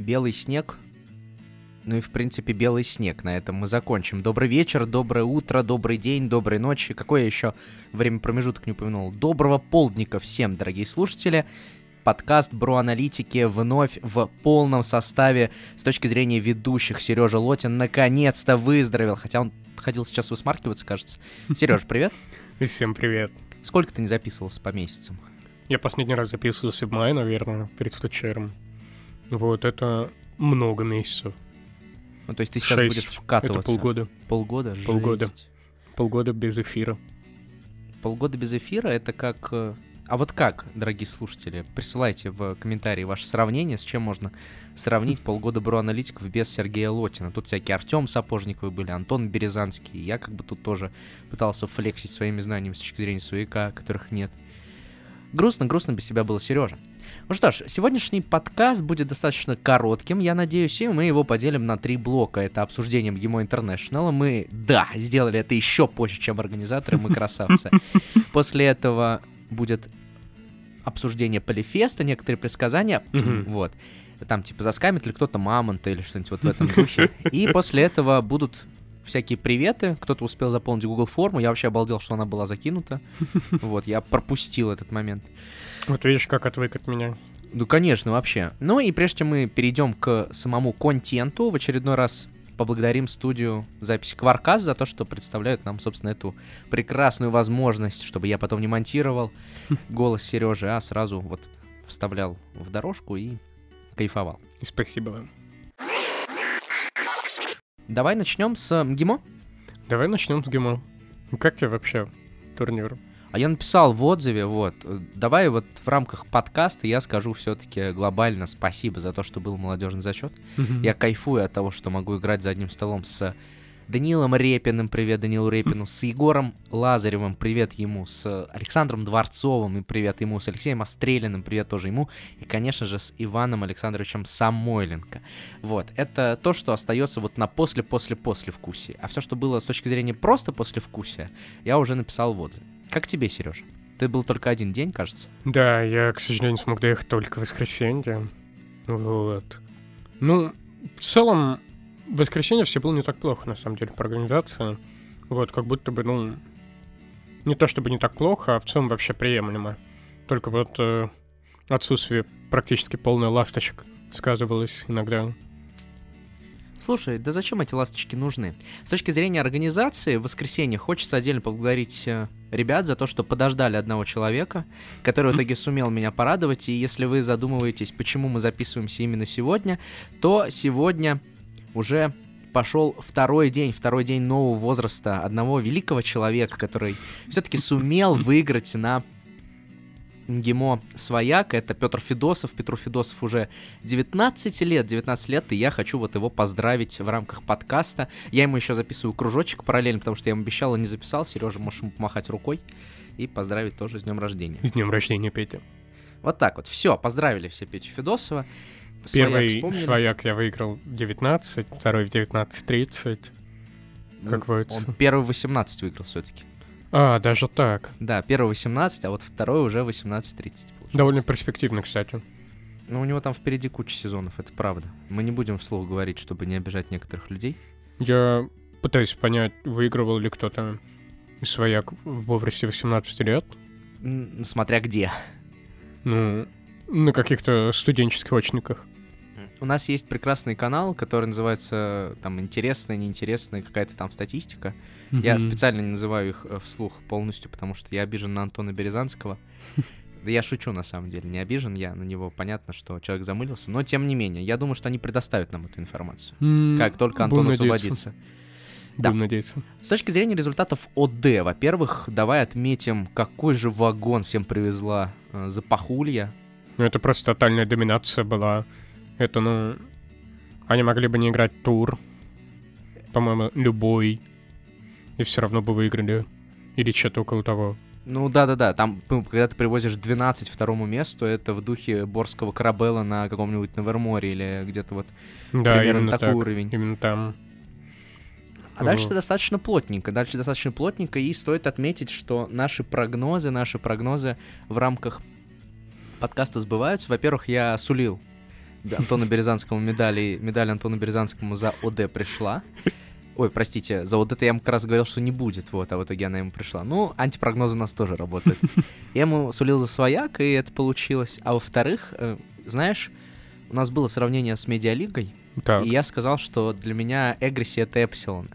белый снег. Ну и, в принципе, белый снег. На этом мы закончим. Добрый вечер, доброе утро, добрый день, доброй ночи. Какое еще время промежуток не упомянул? Доброго полдника всем, дорогие слушатели. Подкаст Бро Аналитики вновь в полном составе с точки зрения ведущих. Сережа Лотин наконец-то выздоровел, хотя он ходил сейчас высмаркиваться, кажется. Сереж, привет. Всем привет. Сколько ты не записывался по месяцам? Я последний раз записывался в мае, наверное, перед случаем. Вот, это много месяцев. Ну, то есть ты сейчас Шесть. будешь вкатываться. Это полгода. Полгода? Полгода. Жесть. Полгода без эфира. Полгода без эфира — это как... э, А вот как, дорогие слушатели? Присылайте в комментарии ваше сравнение, с чем можно сравнить полгода бро-аналитиков без Сергея Лотина. Тут всякие Артем Сапожниковы были, Антон Березанский. Я как бы тут тоже пытался флексить своими знаниями с точки зрения свояка, которых нет. Грустно, грустно без себя было Сережа. Ну что ж, сегодняшний подкаст будет достаточно коротким, я надеюсь, и мы его поделим на три блока. Это обсуждение МГИМО Интернешнл. Мы, да, сделали это еще позже, чем организаторы, мы красавцы. После этого будет обсуждение Полифеста, некоторые предсказания, вот. Там типа заскамит ли кто-то мамонта или что-нибудь вот в этом духе. И после этого будут всякие приветы. Кто-то успел заполнить Google форму. Я вообще обалдел, что она была закинута. Вот, я пропустил этот момент. Вот видишь, как отвык от меня. Ну, конечно, вообще. Ну и прежде чем мы перейдем к самому контенту, в очередной раз поблагодарим студию записи Кваркас за то, что представляют нам, собственно, эту прекрасную возможность, чтобы я потом не монтировал голос Сережи, а сразу вот вставлял в дорожку и кайфовал. И спасибо вам. Давай начнем с МГИМО. Давай начнем с ГИМО. Как тебе вообще турнир? А я написал в отзыве, вот, э, давай вот в рамках подкаста я скажу все-таки глобально спасибо за то, что был молодежный зачет. Я кайфую от того, что могу играть за одним столом с Данилом Репиным, привет Данилу Репину, с Егором Лазаревым, привет ему, с Александром Дворцовым, и привет ему, с Алексеем Острелиным, привет тоже ему, и, конечно же, с Иваном Александровичем Самойленко. Вот, это то, что остается вот на после-после-после вкусе. А все, что было с точки зрения просто после вкусия, я уже написал в отзыве. Как тебе, Сережа? Ты был только один день, кажется? Да, я, к сожалению, смог доехать только в воскресенье. Вот. Ну, в целом, в воскресенье все было не так плохо, на самом деле, по организации. Вот, как будто бы, ну, не то чтобы не так плохо, а в целом вообще приемлемо. Только вот э, отсутствие практически полной ласточек сказывалось иногда. Слушай, да зачем эти ласточки нужны? С точки зрения организации, в воскресенье хочется отдельно поблагодарить э, ребят за то, что подождали одного человека, который в итоге сумел меня порадовать. И если вы задумываетесь, почему мы записываемся именно сегодня, то сегодня уже пошел второй день, второй день нового возраста одного великого человека, который все-таки сумел выиграть на МГИМО свояк, это Петр Федосов. Петру Федосов уже 19 лет, 19 лет, и я хочу вот его поздравить в рамках подкаста. Я ему еще записываю кружочек параллельно, потому что я ему обещал, а не записал. Сережа, можешь ему помахать рукой и поздравить тоже с днем рождения. С днем рождения, Петя. Вот так вот. Все, поздравили все Петю Федосова. Свояк Первый вспомнили. свояк я выиграл в 19, второй в 19.30. как Ну. Он первый в 18 выиграл все-таки. А, даже так. Да, первый 18, а вот второй уже 18.30. получается. Довольно перспективно, кстати. Ну, у него там впереди куча сезонов, это правда. Мы не будем вслух говорить, чтобы не обижать некоторых людей. Я пытаюсь понять, выигрывал ли кто-то свояк в возрасте 18 лет. Смотря где. Ну, на каких-то студенческих очниках. У нас есть прекрасный канал, который называется там интересная, неинтересная какая-то там статистика. Я Мгм. специально не называю их э, вслух полностью, потому что я обижен на Антона Березанского. Да я шучу на самом деле, не обижен я на него. Понятно, что человек замылился, но тем не менее, я думаю, что они предоставят нам эту информацию. М, Как только Антон освободится. Да. Будем надеяться. С точки зрения результатов ОД, во-первых, давай отметим, какой же вагон всем привезла э, Запахулья. Ну, это просто тотальная доминация была. Это, ну... Они могли бы не играть тур. По-моему, любой. И все равно бы выиграли. Или что-то около того. Ну да-да-да, там, ну, когда ты привозишь 12 второму месту, это в духе Борского корабела на каком-нибудь Наверморе или где-то вот Да, примерно такой так. уровень. Именно там. А дальше Вот. достаточно плотненько, дальше достаточно плотненько, и стоит отметить, что наши прогнозы, наши прогнозы в рамках подкаста сбываются. Во-первых, я сулил Антону Березанскому медали, медаль Антону Березанскому за ОД пришла. Ой, простите, за ОД я ему как раз говорил, что не будет, вот, а в итоге она ему пришла. Ну, антипрогнозы у нас тоже работают. Я ему сулил за свояк, и это получилось. А во-вторых, э, знаешь, у нас было сравнение с Медиалигой, Так. и я сказал, что для меня Эгриси — это Эпсилон.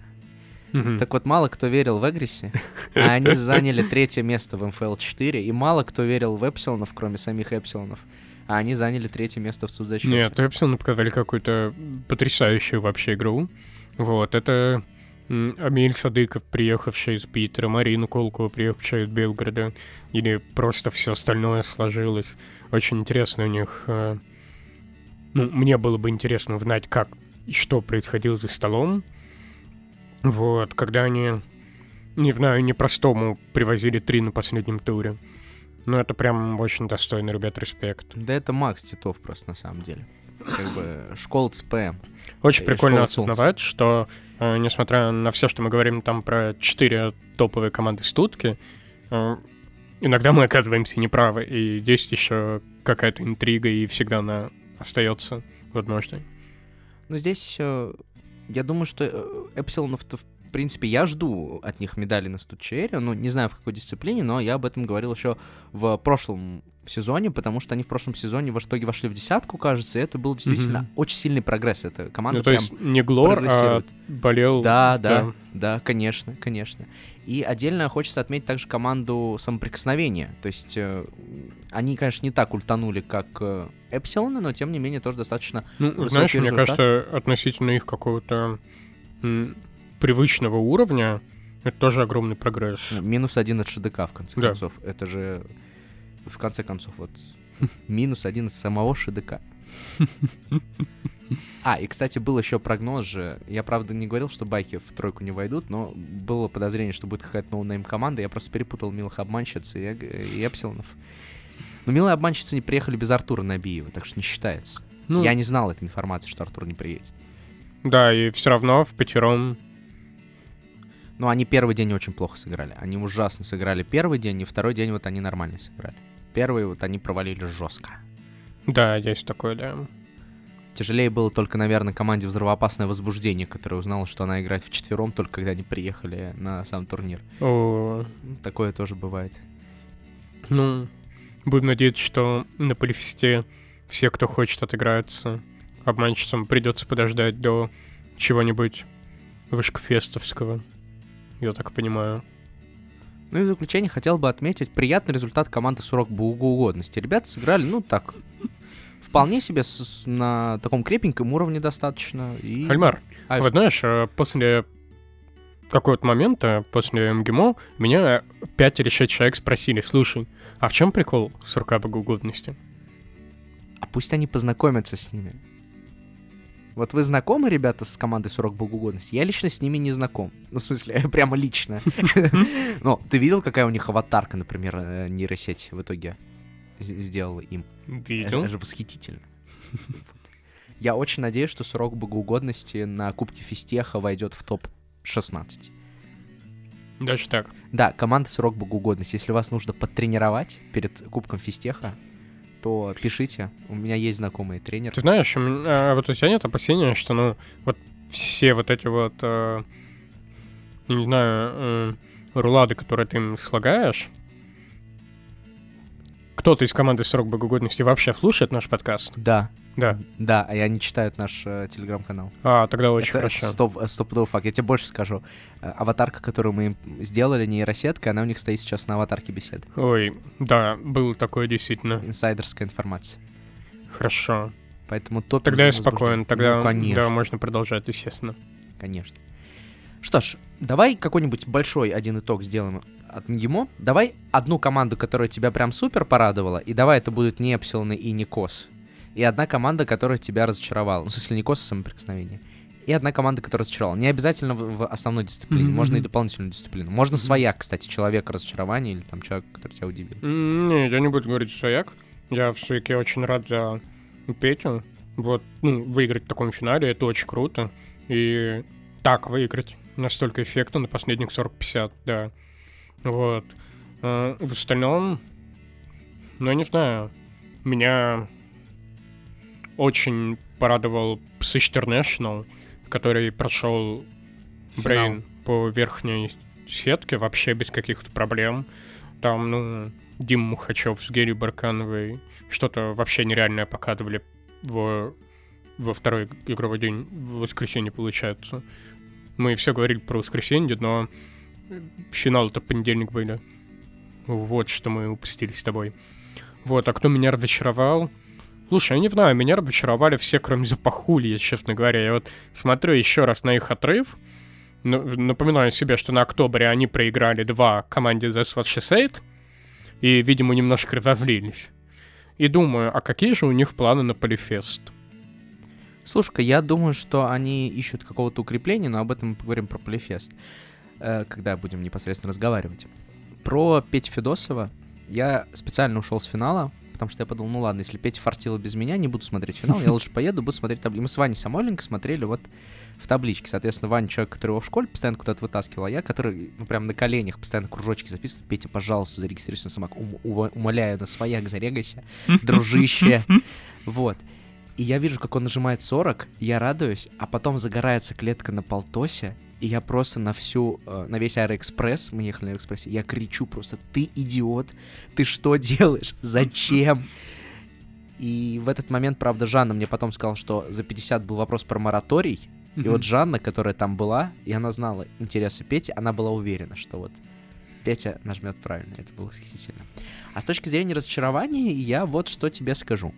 Мгм. Так вот, мало кто верил в Эгриси, а они заняли третье место в МФЛ 4, и мало кто верил в Эпсилонов, кроме самих Эпсилонов, а они заняли третье место в судзачете. Нет, Эпсилон показали какую-то потрясающую вообще игру. Вот, это Амиль Садыков, приехавший из Питера, Марина Колкова, приехавшая из Белгорода, или просто все остальное сложилось. Очень интересно у них. э, Ну, мне было бы интересно узнать, как и что происходило за столом. Вот, когда они, не знаю, непростому привозили три на последнем туре. Ну, это прям очень достойно, ребят, респект. Да это Макс Титов просто, на самом деле. Как бы школа ЦПМ. Очень Э, прикольно осознавать, что э, несмотря на все, что мы говорим там про четыре топовые команды студки, э, иногда мы оказываемся неправы, и здесь еще какая-то интрига, и всегда она остается возможной. Но здесь, я думаю, что Эпсилонов-то, в принципе, я жду от них медали на студчере, ну, не знаю в какой дисциплине, но я об этом говорил еще в прошлом сезоне, потому что они в прошлом сезоне в итоге вошли в десятку, кажется, и это был действительно Мгм. очень сильный прогресс. Это команда Ну, то прям есть не Глор, а болел... Да, да, да, конечно, конечно. И отдельно хочется отметить также команду самоприкосновения. То есть э, они, конечно, не так ультанули, как э, Эпсилоны, но тем не менее тоже достаточно Ну, знаешь, мне результат. кажется, относительно их какого-то привычного уровня, это тоже огромный прогресс. Ну, Минус один от ШДК, в конце Да. концов. Это же, в конце концов, вот, минус один от самого ШДК. А, и, кстати, был еще прогноз же. Я, правда, не говорил, что байки в тройку не войдут, но было подозрение, что будет какая-то no-name команда. Я просто перепутал милых обманщиц и, и Эпсилонов. Но милые обманщицы не приехали без Артура Набиева, так что не считается. Ну, Я не знал этой информации, что Артур не приедет. Да, и все равно в пятером Но они первый день очень плохо сыграли. Они ужасно сыграли первый день, и второй день вот они нормально сыграли. Первый вот они провалили жестко. Да, есть такое, да. Тяжелее было только, наверное, команде взрывоопасное возбуждение, которая узнала, что она играет в четвером, только когда они приехали на сам турнир. О, Ну, Такое тоже бывает. ну, будем надеяться, что на полифесте все, кто хочет отыграться, обманщицам придется подождать до чего-нибудь вышкфестовского. Я так понимаю. Ну и в заключение хотел бы отметить приятный результат команды Сурок Богоугодности. Ребята сыграли, ну так, вполне себе с- на таком крепеньком уровне достаточно. И... Альмар, А, вот знаешь, э, после какого-то момента, после МГИМО, меня пять или шесть человек спросили, слушай, а в чем прикол сурка богоугодности? А пусть они познакомятся с ними. Вот вы знакомы, ребята, с командой 40 богоугодности? Я лично с ними не знаком. Ну, в смысле, прямо лично. Но ты видел, какая у них аватарка, например, э, нейросеть в итоге сделала им? Видел? Это же восхитительно. Я очень надеюсь, что срок богоугодности на Кубке Фистеха войдет в топ-16. Даже так. Да, команда срок богоугодности. Если вас нужно подтренировать перед Кубком Фистеха, то пишите. У меня есть знакомые тренеры. Ты знаешь, у меня, а вот у тебя нет опасения, что, ну, вот все вот эти вот, э, не знаю, э, рулады, которые ты им слагаешь, кто-то из команды «Срок богоугодности» вообще слушает наш подкаст? Да, Да. да, и они читают наш э, телеграм-канал. А, тогда очень это, хорошо. это стоп, э, стопудовый факт. Я тебе больше скажу. Э, Аватарка, которую мы сделали, нейросетка, она у них стоит сейчас на аватарке беседы. Ой, да, было такое действительно. Инсайдерская информация. Хорошо. Поэтому топ Тогда я спокоен, тогда ну, конечно, да, можно продолжать, естественно. конечно. Что ж, давай какой-нибудь большой один итог сделаем от МГИМО. Давай одну команду, которая тебя прям супер порадовала, и давай это будут не Эпсилоны и не Кос. И одна команда, которая тебя разочаровала. Ну, в смысле, не Кос, а самоприкосновение. И одна команда, которая разочаровала. Не обязательно в, в основной дисциплине, Мгм, можно и дополнительную дисциплину. Можно своя, кстати, человек разочарования или там человек, который тебя удивил. М, Не, я не буду говорить свояк. Я все-таки очень рад за Петю. Вот, ну, выиграть в таком финале, это очень круто. И так выиграть настолько эффектно на последних 40-50, да. Вот. А, в остальном, ну, я не знаю, меня очень порадовал Psych International, который прошел Брейн по верхней сетке вообще без каких-то проблем. Там, ну, Дим Мухачев с Герри Баркановой что-то вообще нереальное показывали в, во второй игровой день, в воскресенье, получается. Мы все говорили про воскресенье, но финал это понедельник были. Вот что мы упустили с тобой. Вот, а кто меня разочаровал? Слушай, я не знаю, меня разочаровали все, кроме Запахулья, честно говоря. Я вот смотрю еще раз на их отрыв, напоминаю себе, что на октябре они проиграли два команде The Swat Shade, и, видимо, немножко разозлились. И думаю, а какие же у них планы на Полифест? Слушай-ка, я думаю, что они ищут какого-то укрепления, но об этом мы поговорим про Полифест, э, когда будем непосредственно разговаривать. Про Петю Федосова я специально ушел с финала, потому что я подумал, ну ладно, если Петя фартила без меня, не буду смотреть финал, я лучше поеду, буду смотреть таблицу. Мы с Ваней Самойленко смотрели вот в табличке. Соответственно, Ваня человек, который его в школе постоянно куда-то вытаскивал, а я, который, ну, прям на коленях постоянно кружочки записывает. Петя, пожалуйста, зарегистрируйся на самок. Ум- умоляю, на свояк зарегайся, дружище. Вот. И я вижу, как он нажимает 40, я радуюсь, а потом загорается клетка на полтосе, и я просто на всю, э, на весь Аэроэкспресс, мы ехали на Аэроэкспрессе, я кричу просто, ты идиот, ты что делаешь, зачем? И в этот момент, правда, Жанна мне потом сказала, что за 50 был вопрос про мораторий, и вот Жанна, которая там была, и она знала интересы Пети, она была уверена, что вот Петя нажмет правильно. Это было восхитительно. А с точки зрения разочарования, я вот что тебе скажу.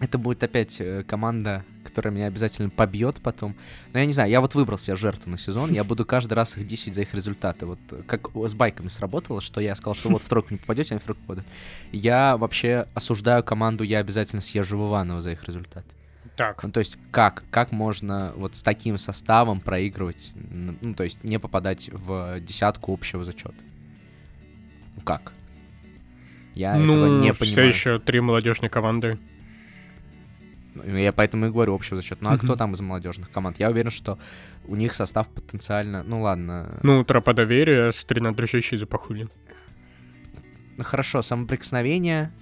Это будет опять э, команда, которая меня обязательно побьет потом. Но я не знаю, я вот выбрал себе жертву на сезон, я буду каждый раз их 10 за их результаты. Вот э, как с байками сработало, что я сказал, что вот в тройку не попадете, они в тройку попадут. Я вообще осуждаю команду, я обязательно съезжу в Иваново за их результаты. Так. Ну, то есть как? Как можно вот с таким составом проигрывать, ну, то есть не попадать в десятку общего зачета? Ну, как? Я ну, этого не понимаю. все еще три молодежные команды. Ну, я поэтому и говорю общий зачет. Ну а кто там из молодежных команд? Я уверен, что у них состав потенциально. Ну ладно. Ну, тропа доверия с тренадрующей запахули. Ну хорошо, самоприкосновение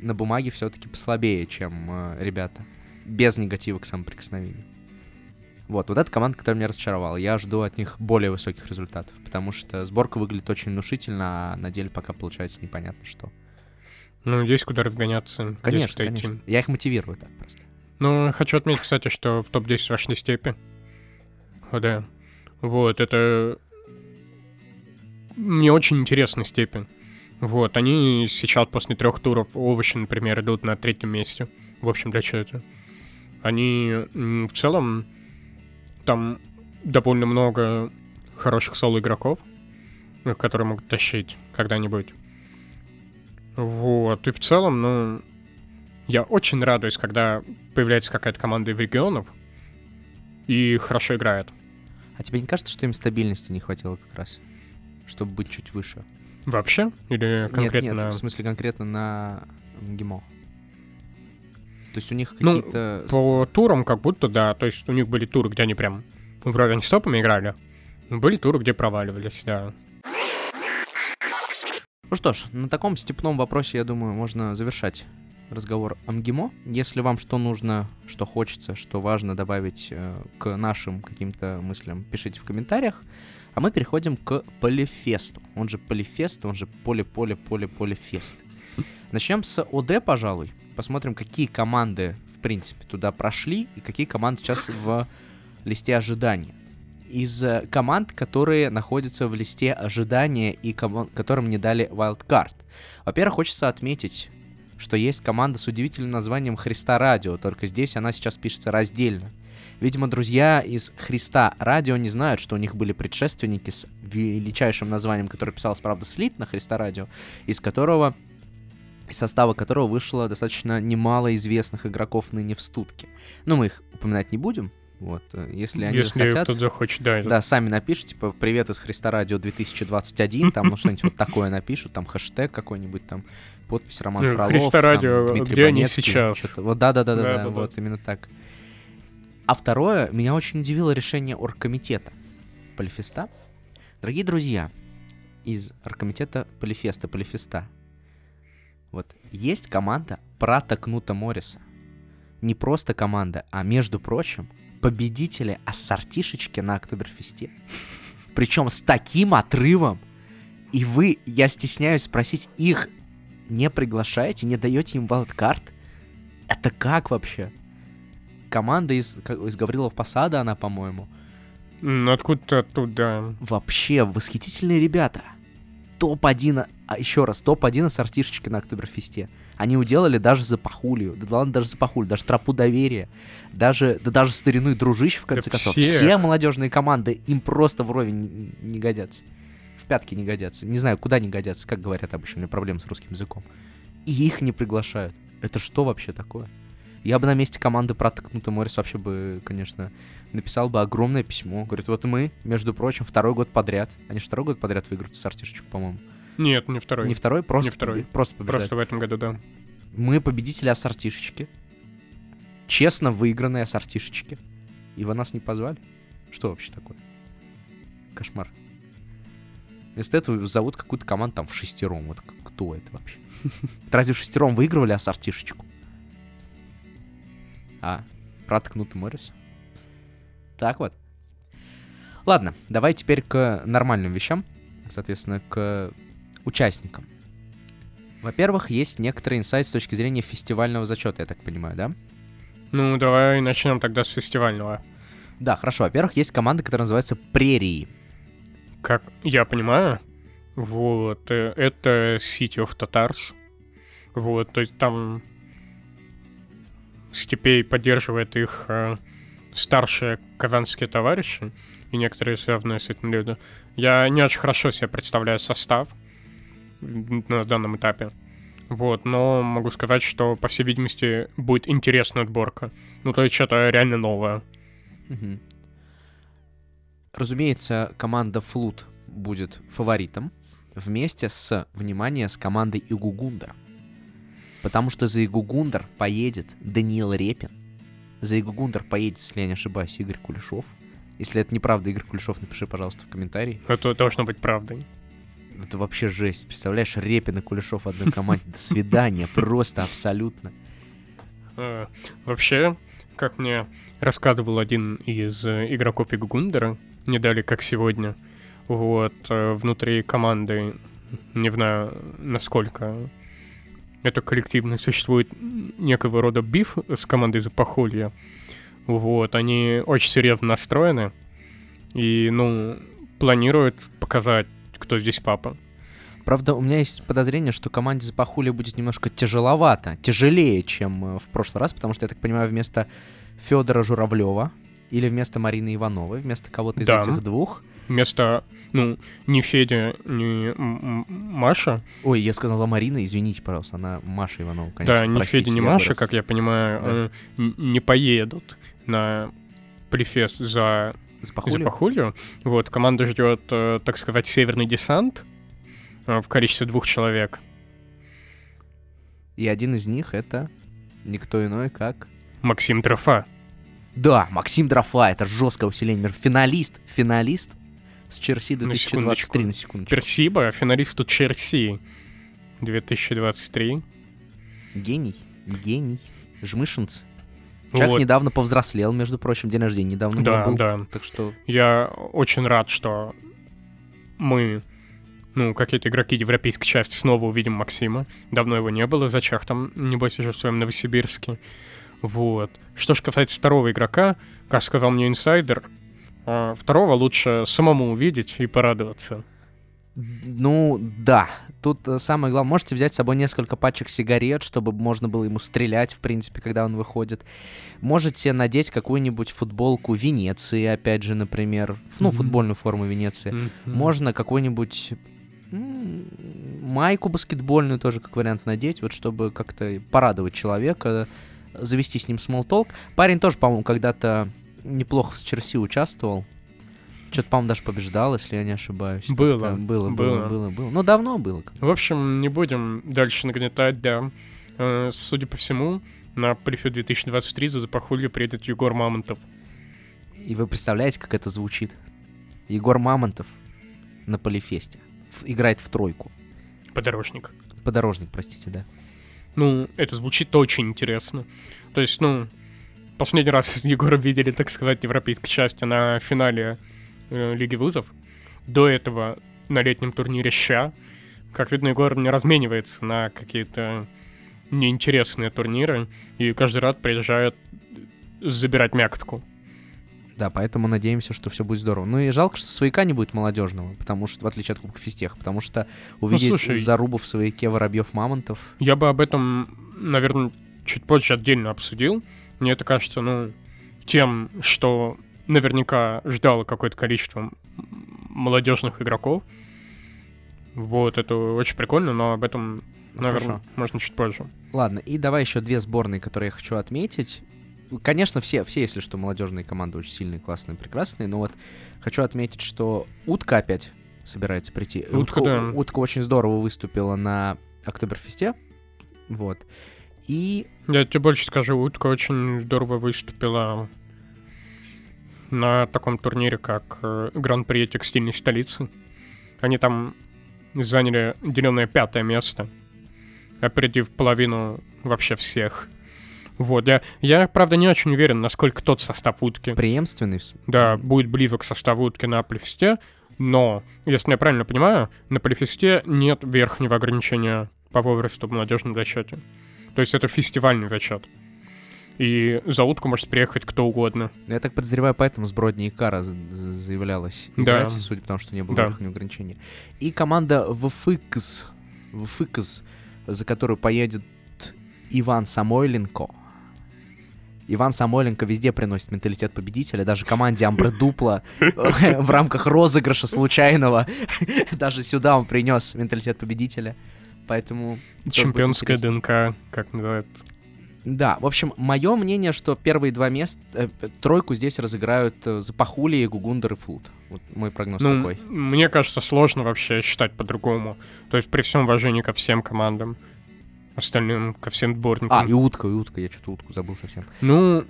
на бумаге все-таки послабее, чем э, ребята. Без негатива к самоприкосновению. Вот, вот эта команда, которая меня разочаровала. Я жду от них более высоких результатов, потому что сборка выглядит очень внушительно, а на деле пока получается непонятно что. Ну, есть куда разгоняться. Конечно, конечно. Я их мотивирую так просто. Ну, хочу отметить, кстати, что в топ-10 вошли степи. О, да. Вот, это... Мне очень интересна степень. Вот, они сейчас после трех туров овощи, например, идут на третьем месте. В общем, для чего это? Они в целом там довольно много хороших соло-игроков, которые могут тащить когда-нибудь. Вот, и в целом, ну, я очень радуюсь, когда появляется какая-то команда из регионов и хорошо играет. А тебе не кажется, что им стабильности не хватило как раз, чтобы быть чуть выше? Вообще? Или конкретно нет, нет, в смысле конкретно на ГИМО. То есть у них какие-то... Ну, по турам как будто, да. То есть у них были туры, где они прям вроде не с топами играли. Были туры, где проваливались, да. Ну что ж, на таком степном вопросе, я думаю, можно завершать разговор о МГИМО. Если вам что нужно, что хочется, что важно добавить э, к нашим каким-то мыслям, пишите в комментариях. А мы переходим к Полифесту. Он же Полифест, он же Поле-Поле-Поле-Полифест. Начнем с ОД, пожалуй. Посмотрим, какие команды, в принципе, туда прошли и какие команды сейчас в листе ожидания из э, команд, которые находятся в листе ожидания и ком- которым не дали wildcard. Во-первых, хочется отметить, что есть команда с удивительным названием Христа Радио, только здесь она сейчас пишется раздельно. Видимо, друзья из Христа Радио не знают, что у них были предшественники с величайшим названием, которое писалось, правда, слитно Христа Радио, из которого из состава которого вышло достаточно немало известных игроков ныне в студке. Но мы их упоминать не будем, вот, э, если они если захотят... кто захочет, да. Да, сами напишут, типа, привет из Христа Радио 2021, там, ну, что-нибудь вот такое напишут, там, хэштег какой-нибудь, там, подпись Роман Ну, Фролов. Христа Радио, Дмитрий где они сейчас? Вот, да-да-да, Да-да-да. вот именно так. А второе, меня очень удивило решение оргкомитета Полифеста. Дорогие друзья, из оргкомитета Полифеста, Полифеста, вот, есть команда Прата Кнута Морриса. не просто команда, а, между прочим, победители ассортишечки на Октоберфесте. Причем с таким отрывом. И вы, я стесняюсь спросить, их не приглашаете, не даете им валдкарт? Это как вообще? Команда из, из Гаврилова Посада, она, по-моему. М, Откуда-то оттуда. Вообще восхитительные ребята. Топ-1, а еще раз, топ-1 ассортишечки на Октоберфесте. Они уделали даже за пахулью. Да ладно, даже за пахулью, даже тропу доверия. Даже, да даже старину и дружище, в конце Да концов. всех. Все молодежные команды им просто вровень не, не годятся. В пятки не годятся. Не знаю, куда не годятся, как говорят обычно, у меня проблемы с русским языком. И их не приглашают. Это что вообще такое? Я бы на месте команды проткнута Морис вообще бы, конечно, написал бы огромное письмо. Говорит, вот мы, между прочим, второй год подряд. Они же второй год подряд выиграют с артишечку, по-моему. Нет, не второй. Не второй, просто, Не второй. просто побеждают. Просто в этом году, да. Мы победители ассортишечки. Честно выигранные ассортишечки. И вы нас не позвали? Что вообще такое? Кошмар. Вместо этого зовут какую-то команду там в шестером. Вот кто это вообще? Разве в шестером выигрывали ассортишечку? А, проткнутый Моррис. Так вот. Ладно, давай теперь к нормальным вещам. Соответственно, к участникам. Во-первых, есть некоторый инсайт с точки зрения фестивального зачета, я так понимаю, да? Ну, давай начнем тогда с фестивального. Да, хорошо. Во-первых, есть команда, которая называется Прерии. Как я понимаю, вот, э, это City of Tatars. Вот, то есть там степей поддерживает их э, старшие казанские товарищи и некоторые связанные с этим люди. Я не очень хорошо себе представляю состав на данном этапе. Вот, но могу сказать, что, по всей видимости, будет интересная отборка. Ну, то есть что-то реально новое. Мгм. Разумеется, команда Флут будет фаворитом вместе с, внимание, с командой Игугундер. Потому что за Игугундер поедет Даниил Репин. За Игугундер поедет, если я не ошибаюсь, Игорь Кулешов. Если это неправда, Игорь Кулешов, напиши, пожалуйста, в комментарии. Это должно быть правдой. Это вообще жесть. Представляешь, Репин и Кулешов в одной команде. До свидания. Просто абсолютно. Э, Вообще, как мне рассказывал один из э, игроков Игугундера, не дали как сегодня, вот, э, внутри команды, не знаю, насколько это коллективно существует некого рода биф с командой Запахолья. Вот, они очень серьезно настроены и, ну, планируют показать, кто здесь папа. Правда, у меня есть подозрение, что команде Запахули будет немножко тяжеловато, тяжелее, чем э, в прошлый раз, потому что, я так понимаю, вместо Федора Журавлева или вместо Марины Ивановой, вместо кого-то из Да. этих двух. Вместо, ну, не Федя, не Маша, Ой, я сказала Марина, извините, пожалуйста, она Маша Иванова, конечно. да, простите, Федя, я Маша, вырос. как я понимаю, Да. э, не поедут на префест за Запахули? Запахулью. Вот, команда ждет, э, так сказать, северный десант э, в количестве двух человек. И один из них это никто иной, как... Максим Трофа. Да, Максим Дрофа, это жесткое усиление. Финалист, финалист с Черси 2023, на секундочку. Персиба, финалисту Черси 2023. Гений, гений. Жмышинц. Человек Вот. недавно повзрослел, между прочим, день рождения недавно Да, был. да. Так что Я очень рад, что мы, ну, какие-то игроки европейской части снова увидим Максима. Давно его не было, зачах там, небось, уже в своем Новосибирске. Вот. Что же касается второго игрока, как сказал мне инсайдер, а, второго лучше самому увидеть и порадоваться. Ну, да. Тут э, самое главное, можете взять с собой несколько пачек сигарет, чтобы можно было ему стрелять, в принципе, когда он выходит. Можете надеть какую-нибудь футболку Венеции, опять же, например. Ну, футбольную форму Венеции. Можно какую-нибудь майку баскетбольную тоже как вариант надеть, вот чтобы как-то порадовать человека, завести с ним смолтолк. Парень тоже, по-моему, когда-то неплохо в Черси участвовал. Что-то, по-моему, даже побеждал, если я не ошибаюсь. Было, Как-то Было, было, было. было, было. Ну, давно было. В общем, не будем дальше нагнетать, да. Э, Судя по всему, на Префет 2023 за Запахулью приедет Егор Мамонтов. И вы представляете, как это звучит? Егор Мамонтов на Полифесте. Играет в тройку. Подорожник. Подорожник, простите, да. Ну, это звучит очень интересно. То есть, ну, последний раз с Егором видели, так сказать, европейской части на финале э, Лиги вызов. До этого на летнем турнире ща. Как видно, Егор не разменивается на какие-то неинтересные турниры, и каждый раз приезжает забирать мякотку. Да, поэтому надеемся, что все будет здорово. Ну и жалко, что свояка не будет молодежного, потому что, в отличие от Кубка Фистеха, потому что увидеть Ну, слушай, зарубу в свояке Воробьев-Мамонтов... Я бы об этом, наверное, чуть позже отдельно обсудил. Мне это кажется, ну, тем, что наверняка ждало какое-то количество молодежных игроков. Вот, это очень прикольно, но об этом, наверное, Хорошо. можно чуть позже. Ладно, и давай еще две сборные, которые я хочу отметить. Конечно, все, все, если что, молодежные команды очень сильные, классные, прекрасные, но вот хочу отметить, что Утка опять собирается прийти. Утка, да. Утка очень здорово выступила на Октоберфесте, вот. И Я тебе больше скажу, Утка очень здорово выступила на таком турнире, как э, Гран-при текстильной столицы. Они там заняли деленное пятое место, опередив половину вообще всех. Вот, я, я, правда, не очень уверен, насколько тот состав утки, преемственный. да, будет близок к составу утки на Полифесте, но, если я правильно понимаю, на Полифесте нет верхнего ограничения по возрасту в молодежном зачете. То есть это фестивальный зачет. И за утку может приехать кто угодно. Я так подозреваю, поэтому с Бродни и Кара за- за- заявлялась Да. играть, судя по тому, что не было Да. верхнего ограничения. И команда ВФКС, ВФКС, за которую поедет Иван Самойленко. Иван Самойленко везде приносит менталитет победителя, даже команде Амбре Дупла в рамках розыгрыша случайного. Даже сюда он принес менталитет победителя. Поэтому... Чемпионская. ДНК, как называется. Да, в общем, мое мнение, что первые два места, э, тройку здесь разыграют э, Запахули, Гугундер и Флут. Вот мой прогноз Ну, такой. мне кажется, сложно вообще считать по-другому. То есть при всем уважении ко всем командам, остальным, ко всем сборникам. А, и утка, и утка, я что-то утку забыл совсем. Ну,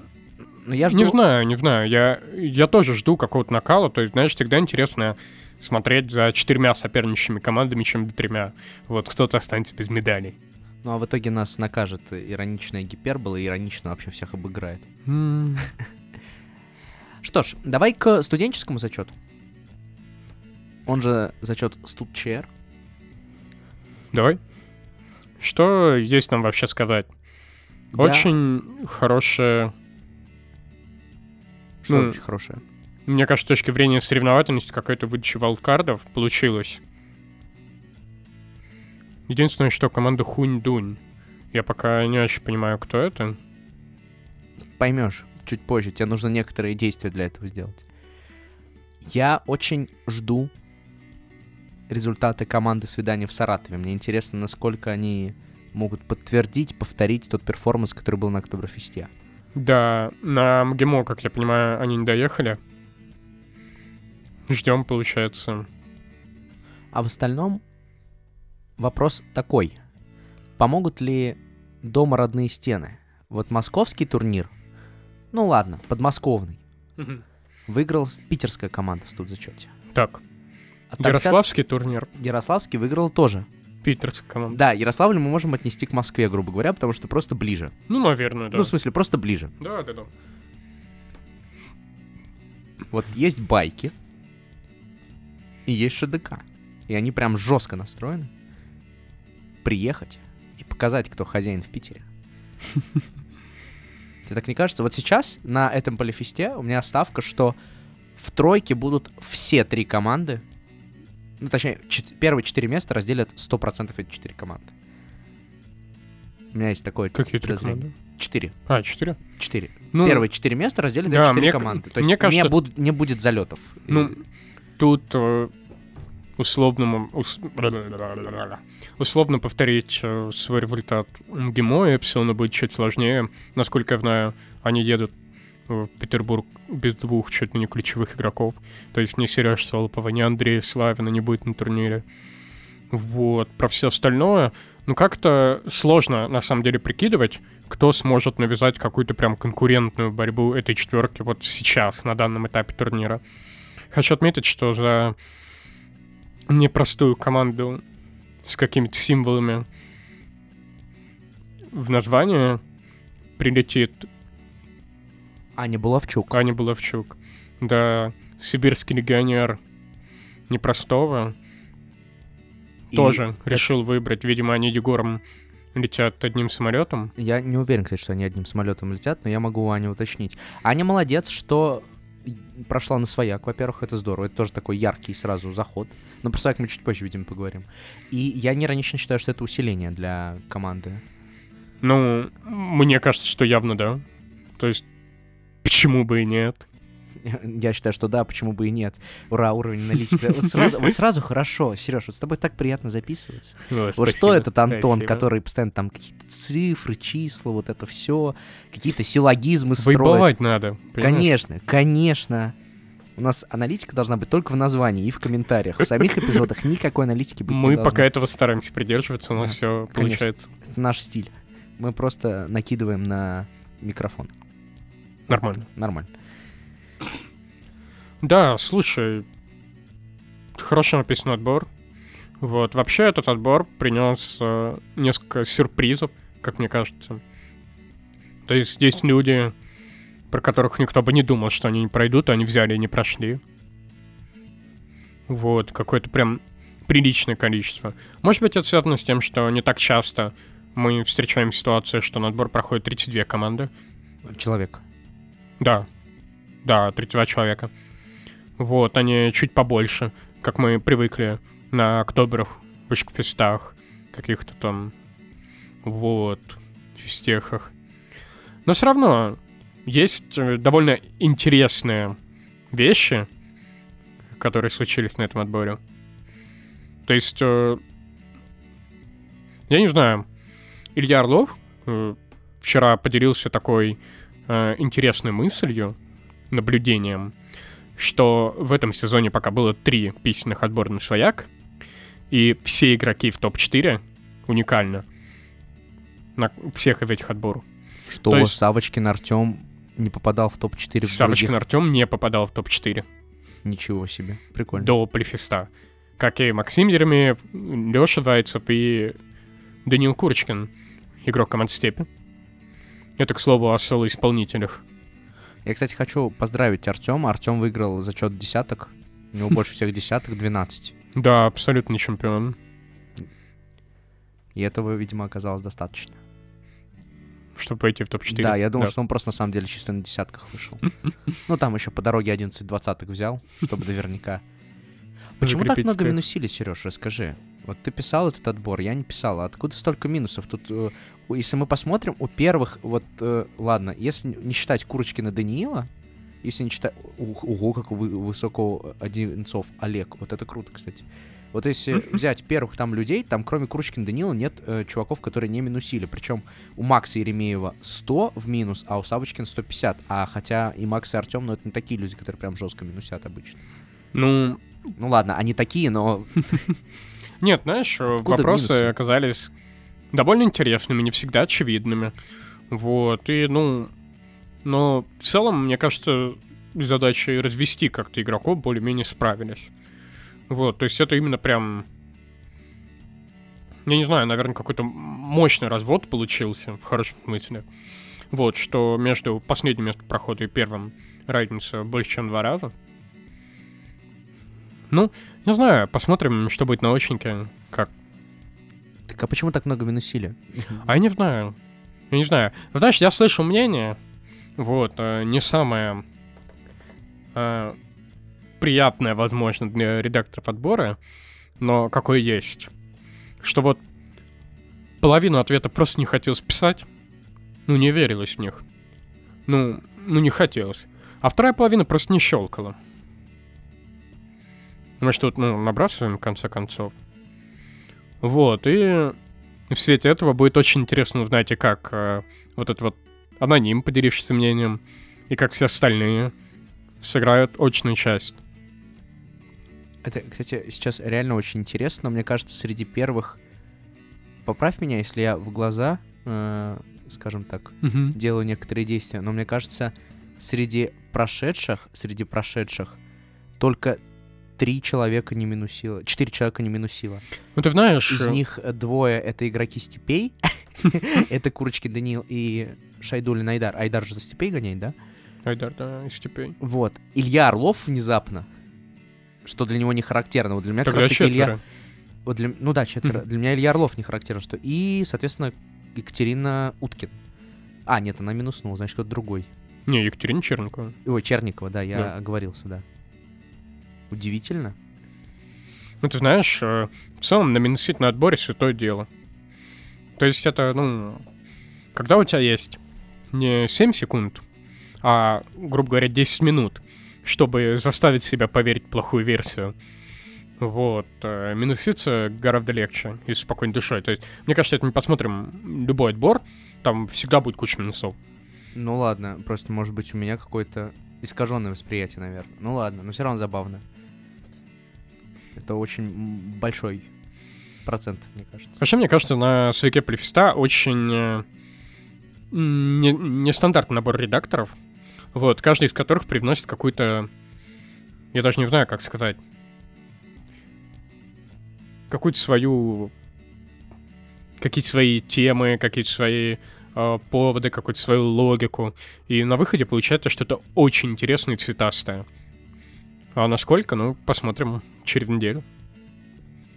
Но я жду... Не знаю, не знаю. Я, я тоже жду какого-то накала. То есть, знаешь, всегда интересно смотреть за четырьмя соперничающими командами, чем тремя. Вот кто-то останется без медалей. Ну а в итоге нас накажет ироничная гипербола и иронично вообще всех обыграет. Что ж, давай к студенческому зачету. Он же зачет студчер. Давай. Что есть нам вообще сказать? Я- Очень хорошая, Что ну, очень хорошее. мне кажется, с точки зрения соревновательности какой-то выдачи валдкардов получилось. Единственное, что команда Хунь-Дунь. Я пока не очень понимаю, кто это. Поймешь чуть позже, тебе нужно некоторые действия для этого сделать. Я очень жду результаты команды свидания в Саратове. Мне интересно, насколько они могут подтвердить, повторить тот перформанс, который был на Октоберфесте. Да, на МГИМО, как я понимаю, они не доехали. Ждем, получается. А в остальном вопрос такой. Помогут ли дома родные стены? Вот московский турнир, ну ладно, подмосковный, выиграл с- питерская команда в студзачете. Так, А так Ярославский турнир, Ярославский выиграл тоже. Питерская команда. Да, Ярославль мы можем отнести к Москве, грубо говоря, потому что просто ближе. Ну, наверное, да. Ну, в смысле, просто ближе. Да, да, да. Вот есть байки и есть ШДК. И они прям жестко настроены. Приехать и показать, кто хозяин в Питере. Тебе так не кажется? Вот сейчас на этом полифесте у меня ставка, что в тройке будут все три команды. Ну, точнее, чет- первые четыре места разделят 100% эти четыре команды. У меня есть такое Какие три команды? Четыре. А, четыре? Четыре. Ну, Первые четыре места разделят да, на четыре мне команды. То есть мне не, кажется- буд- не будет залетов. Ну, И- тут э, условно, ус- условно повторить э, свой результат МГИМО и Эпсилона будет чуть сложнее. Насколько я знаю, они едут Петербург без двух чуть ли не ключевых игроков. То есть ни Сереж Солопова, ни Андрея Славина не будет на турнире. Вот. Про все остальное, ну как-то сложно на самом деле прикидывать, кто сможет навязать какую-то прям конкурентную борьбу этой четверки вот сейчас, на данном этапе турнира. Хочу отметить, что за непростую команду с какими-то символами в названии прилетит Аня Булавчук. Аня Булавчук. Да, сибирский легионер непростого И тоже это- решил выбрать. Видимо, они Егором летят одним самолетом. Я не уверен, кстати, что они одним самолетом летят, но я могу у Ани уточнить. Аня молодец, что прошла на свояк. Во-первых, это здорово. Это тоже такой яркий сразу заход. Но про свояк мы чуть позже, видимо, поговорим. И я не иронично считаю, что это усиление для команды. Ну, мне кажется, что явно да. То есть, почему бы и нет? Я считаю, что да, почему бы и нет. Ура, уровень аналитики. Вот сразу, вот сразу хорошо, Сереж, вот с тобой так приятно записываться. Ой, Вот что этот Антон, спасибо. который постоянно там какие-то цифры, числа, вот это все, какие-то силлогизмы строит. Вайбовать надо. понимаешь? Конечно, конечно. У нас аналитика должна быть только в названии и в комментариях. В самих эпизодах никакой аналитики быть не Мы должно. пока этого стараемся придерживаться, но Да, все конечно. получается Это наш стиль. Мы просто накидываем на микрофон. Нормально. Нормально. Да, слушай, хорошо написан отбор. Вот, вообще этот отбор принес э, несколько сюрпризов, как мне кажется. То есть есть люди, про которых никто бы не думал, что они не пройдут, а они взяли и не прошли. Вот, какое-то прям приличное количество. Может быть, это связано с тем, что не так часто мы встречаем ситуацию, что на отбор проходит 32 команды. Человек. Да. Да, 32 человека. Вот, они чуть побольше, как мы привыкли на октоберах, вышкфестах, каких-то там, вот, физтехах. Но все равно есть э, довольно интересные вещи, которые случились на этом отборе. То есть, э, я не знаю, Илья Орлов э, вчера поделился такой э, интересной мыслью, наблюдением, что в этом сезоне пока было три письменных отбора на свояк, и все игроки в топ-4 уникально на всех из этих отборов. Что То есть- Савочкин Артем не попадал в топ-4 в Савочкин других... Артем не попадал в топ-4 Ничего себе. Прикольно. до Полифеста. Как и Максим Еремеев, Леша Зайцев и Данил Курочкин, игрок команды Степи. Это, к слову, о соло-исполнителях. Я, кстати, хочу поздравить Артема. Артем выиграл зачет десяток. У него больше всех десяток, 12. Да, абсолютный чемпион. И этого, видимо, оказалось достаточно. Чтобы пойти в топ-4. Да, я думал, что он просто на самом деле чисто на десятках вышел. Ну, там еще по дороге 11 двадцаток взял, чтобы наверняка. Почему так много минусили, Сереж, расскажи. Вот ты писал этот отбор, я не писал. А Откуда столько минусов? Тут, э, если мы посмотрим, у первых, вот, э, ладно, если не считать Курочкина Даниила, если не считать... Ого, как вы- высоко Одинцов Олег. Вот это круто, кстати. Вот если взять первых там людей, там кроме Курочкина Данила нет э, чуваков, которые не минусили. Причем у Макса Еремеева 100 в минус, а у Савочкина 150. А хотя и Макс и Артем, ну это не такие люди, которые прям жестко минусят обычно. Ну, Ну ладно, они такие, но Нет, знаешь, э, Откуда вопросы минусы? оказались довольно интересными, не всегда очевидными. Вот, и, ну, но в целом, мне кажется, с задачей развести как-то игроков более-менее справились. Вот, то есть это именно прям... Я не знаю, наверное, какой-то мощный развод получился, в хорошем смысле. Вот, что между последним местом прохода и первым разница больше, чем два раза. Ну, не знаю, посмотрим, что будет на очнике, как так а почему так много минусили? А я не знаю. Я не знаю. Знаешь, я слышал мнение, вот, э, не самое э, приятное, возможно, для редакторов отбора, но какое есть. Что вот половину ответа просто не хотелось писать, ну, не верилось в них. Ну, ну, не хотелось. А вторая половина просто не щелкала. Мы что, ну, набрасываем, в конце концов. Вот, и в свете этого будет очень интересно узнать, и как э, вот этот вот аноним, поделившийся мнением, и как все остальные сыграют очную часть. Это, кстати, сейчас реально очень интересно. Мне кажется, среди первых... Поправь меня, если я в глаза, э, скажем так, делаю некоторые действия, но мне кажется, среди прошедших, среди прошедших только три человека не минусило, четыре человека не минусило. Ну, ты знаешь... Из э, них двое это игроки степей, это Курочки Данил и Шайдулин Айдар. Айдар же за степей гоняет, да? Айдар, да, из степей. Вот. Илья Орлов внезапно, что для него не характерно. Вот для меня как раз таки Илья... Вот для... Ну да, четверо. Для меня Илья Орлов не характерно, что... И, соответственно, Екатерина Уткин. А, нет, она минуснула, значит, кто-то другой. Не, Екатерина Черникова. Ой, Черникова, да, я Да. оговорился, да. Удивительно. Ну, ты знаешь, э, в целом на минусительном отборе святое дело. То есть это, ну, когда у тебя есть не 7 секунд, а, грубо говоря, 10 минут, чтобы заставить себя поверить в плохую версию, вот, э, минуситься гораздо легче и спокойной душой. То есть, мне кажется, это мы посмотрим любой отбор, там всегда будет куча минусов. Ну ладно, просто может быть у меня какое-то искаженное восприятие, наверное. Ну ладно, но все равно забавно. Это очень большой процент, мне кажется. Вообще, мне кажется, на Свеке Полифеста очень э, не- нестандартный набор редакторов, вот, каждый из которых привносит какую-то... Я даже не знаю, как сказать. Какую-то свою... Какие-то свои темы, какие-то свои поводы, какую-то свою логику. И на выходе получается что-то очень интересное и цветастое. А насколько, ну, посмотрим через неделю.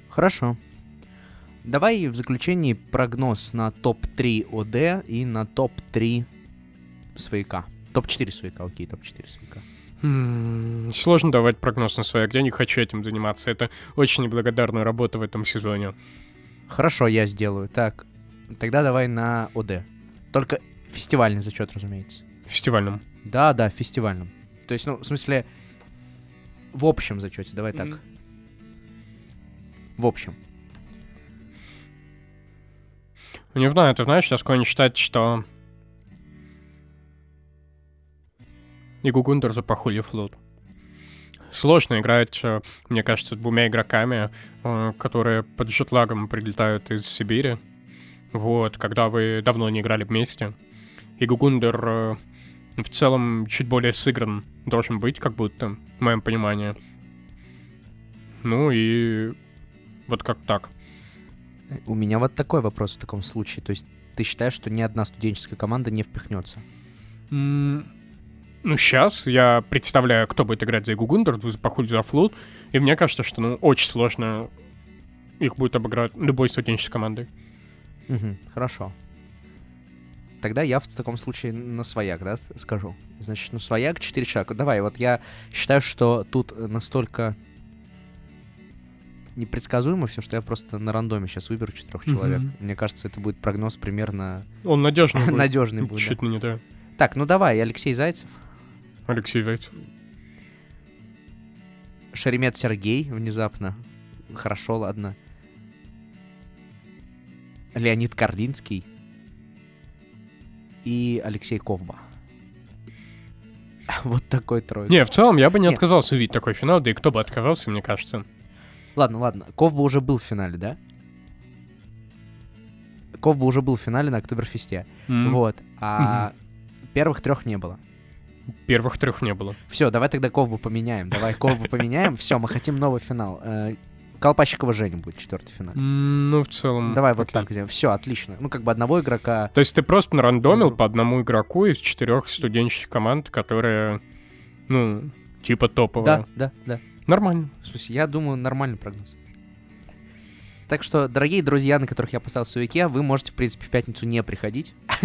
Хорошо. Давай в заключении прогноз на топ-3 ОД и на топ-3 свояка. Топ-4 свояка, окей, топ-4 свояка. Сложно давать прогноз на свояк. Я не хочу этим заниматься. Это очень неблагодарная работа в этом сезоне. Хорошо, я сделаю. Так, тогда давай на ОД. Только фестивальный зачет, разумеется. Фестивальном. Да, да, фестивальном. То есть, ну, в смысле, в общем зачете, давай так. Мгм. В общем. Не знаю, ты знаешь, я склонен считать, что... И Гугундер запахули флот. Сложно играть, э, мне кажется, с двумя игроками, э, которые под джетлагом прилетают из Сибири. Вот, когда вы давно не играли вместе. И Гугундер э, в целом чуть более сыгран должен быть, как будто, в моем понимании. Ну и вот как так. У меня вот такой вопрос в таком случае. То есть, ты считаешь, что ни одна студенческая команда не впихнется? М, Ну, сейчас я представляю, кто будет играть за Гугундер, по хуй за флут, и мне кажется, что, ну, очень сложно их будет обыграть любой студенческой командой. Мгм, хорошо. Тогда я в таком случае на свояк, да, скажу. Значит, на свояк 4 человека. Давай, вот я считаю, что тут э, настолько непредсказуемо все, что я просто на рандоме сейчас выберу четырех человек. Мне кажется, это будет прогноз примерно Он надежный будет. надежный будет. да. Чуть ли не да. Так, ну давай, Алексей Зайцев, Алексей Зайцев. Шеремет Сергей внезапно. Хорошо, ладно. Леонид Карлинский и Алексей Ковба. Вот такой тройка. Не, в целом я бы не Нет. отказался увидеть такой финал, да и кто бы отказался, мне кажется. Ладно, ладно. Ковба уже был в финале, да? Ковба уже был в финале на Октоберфесте. М, Вот. А первых трех не было. Первых трех не было. Все, давай тогда Ковбу поменяем. Давай Ковбу поменяем. Все, мы хотим новый финал. Колпачикова Женя будет четвертый финал. Ну, в целом... Давай вот окей. так сделаем. Все, отлично. Ну, как бы одного игрока. То есть ты просто нарандомил Мгм. по одному игроку из четырех студенческих команд, которые, ну, типа топовые. Да, да, да. Нормально. Смысле, я думаю, нормальный прогноз. Так что, дорогие друзья, на которых я поставил суяке, вы можете, в принципе, в пятницу не приходить.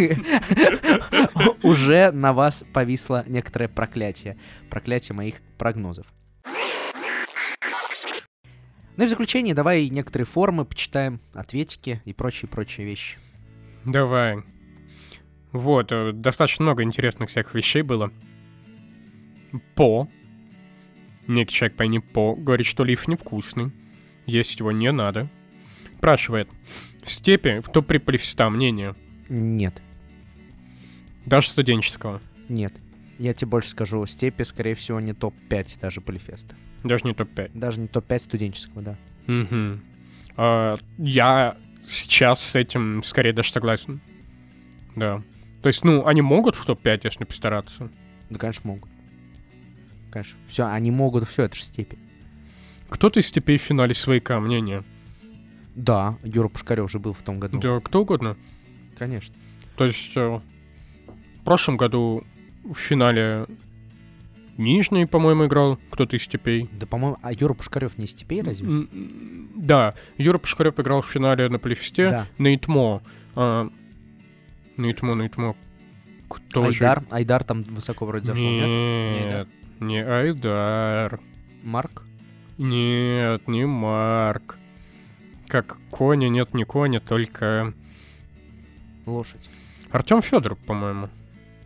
Уже на вас повисло некоторое проклятие. Проклятие моих прогнозов. Ну и в заключение давай некоторые формы почитаем, ответики и прочие-прочие вещи. Давай. Вот, э, достаточно много интересных всяких вещей было. По. Некий человек по имени По говорит, что лиф невкусный. Есть его не надо. Спрашивает. В степи, в топ при полифеста мнение. Нет, Даже студенческого. нет. Я тебе больше скажу, степи, скорее всего, не топ-5 даже полифеста. Даже не топ-5. Даже не топ-5 студенческого, да. Мгм. А, я сейчас с этим скорее даже согласен. Да. То есть, ну, они могут в топ-5, если постараться. Да, конечно, могут. Конечно. Все, они могут, все, это же степень. Кто-то из степей в финале свояка, мнение. Да, Юра Пушкарев же был в том году. Да, кто угодно. Конечно. То есть, э, в прошлом году в финале Нижний, по-моему, играл кто-то из степей. Да, по-моему, а Юра Пушкарев не из степей разве? Да, Юра Пушкарев играл в финале на полифесте. Да. На ИТМО. А, на ИТМО, на ИТМО. Кто же? Айдар? Айдар там высоко вроде зашел, нет? Не Нет, не Айдар. Марк? Нет, не Марк. Как Коня, нет, не Коня, только Лошадь. Артем Федоров, по-моему.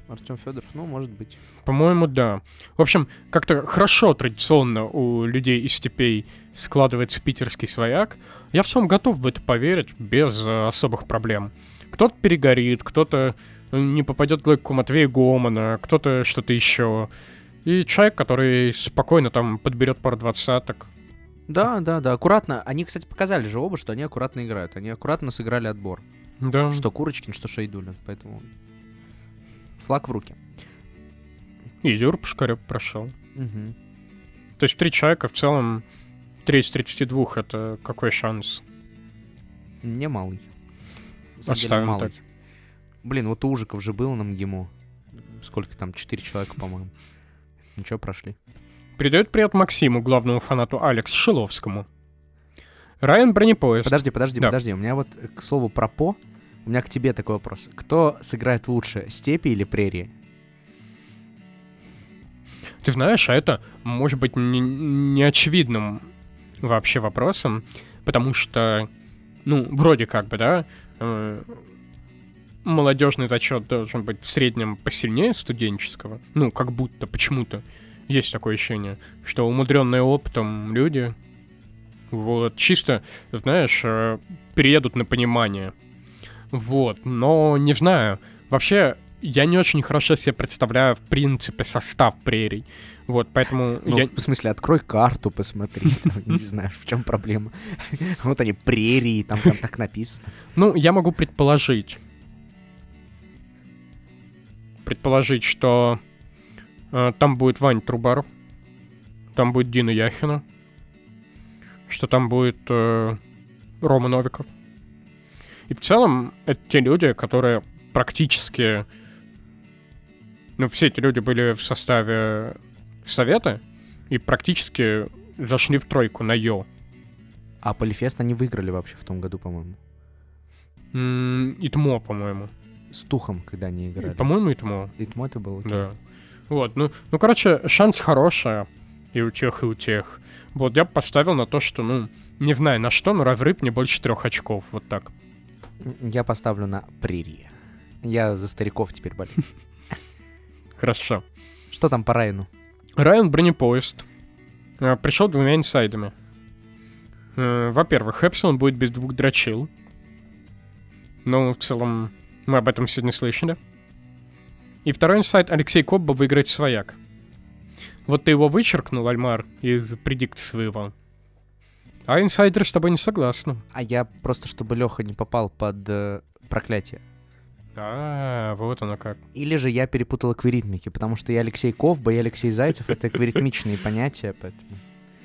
Артем Федоров, ну, может быть. По-моему, да. В общем, как-то хорошо традиционно у людей из степей складывается питерский свояк. Я в целом готов в это поверить без э, особых проблем. Кто-то перегорит, кто-то э, не попадет к логику Матвея Гомана, кто-то что-то еще. И человек, который спокойно там подберет пару двадцаток. Да, да, да, аккуратно. Они, кстати, показали же оба, что они аккуратно играют. Они аккуратно сыграли отбор. Да. Что Курочкин, что Шейдулин. Поэтому флаг в руки. И Юр Пушкарев прошел. Мгм. То есть три человека в целом, 3 из 32 это какой шанс? Не малый. Оставим малый. так. Блин, вот у Ужиков же был на МГИМО. Сколько там? Четыре человека, по-моему. Ничего, прошли. Передает привет Максиму, главному фанату Алекс Шиловскому. Райан Бронепоезд. Подожди, подожди, Да. подожди. У меня вот, к слову, про По. У меня к тебе такой вопрос. Кто сыграет лучше, степи или прерии? Ты знаешь, а это может быть не, не очевидным вообще вопросом, потому что, ну, вроде как бы, да, э, молодежный зачет должен быть в среднем посильнее студенческого. Ну, как будто, почему-то. Есть такое ощущение, что умудренные опытом люди, вот, чисто, знаешь, э, переедут на понимание. Вот, но не знаю. Вообще, я не очень хорошо себе представляю, в принципе, состав прерий. Вот, поэтому Ну, я... в смысле, открой карту, посмотри. там, Не знаю, в чем проблема. Вот они, прерии, там прям так написано. Ну, я могу предположить. Предположить, что э, там будет Вань Трубаров, там будет Дина Яхина, что там будет э, Рома Новиков. И в целом это те люди, которые практически... Ну, все эти люди были в составе совета и практически зашли в тройку на Йо. А Полифест они выиграли вообще в том году, по-моему. Итмо, по-моему. С Тухом, когда они играли. По-моему, Итмо. Итмо это было. Да. Вот, ну, ну, короче, шанс хороший и у тех, и у тех. Вот, я бы поставил на то, что, ну, не знаю на что, но разрыв не больше трех очков, вот так. Я поставлю на прерии. Я за стариков теперь болею. Хорошо. Что там по Райну? Райан Бронепоезд э, пришел двумя инсайдами. Э, Во-первых, Эпсилон будет без двух дрочил. Ну, в целом, мы об этом сегодня слышали. И второй инсайд Алексей Кобба выиграет свояк. Вот ты его вычеркнул, Альмар, из предикта своего. А инсайдеры с тобой не согласны. А я просто, чтобы Леха не попал под э, проклятие. А, вот оно как. Или же я перепутал эквиритмики, потому что и Алексей Ковба, и Алексей Зайцев — это эквиритмичные понятия, поэтому...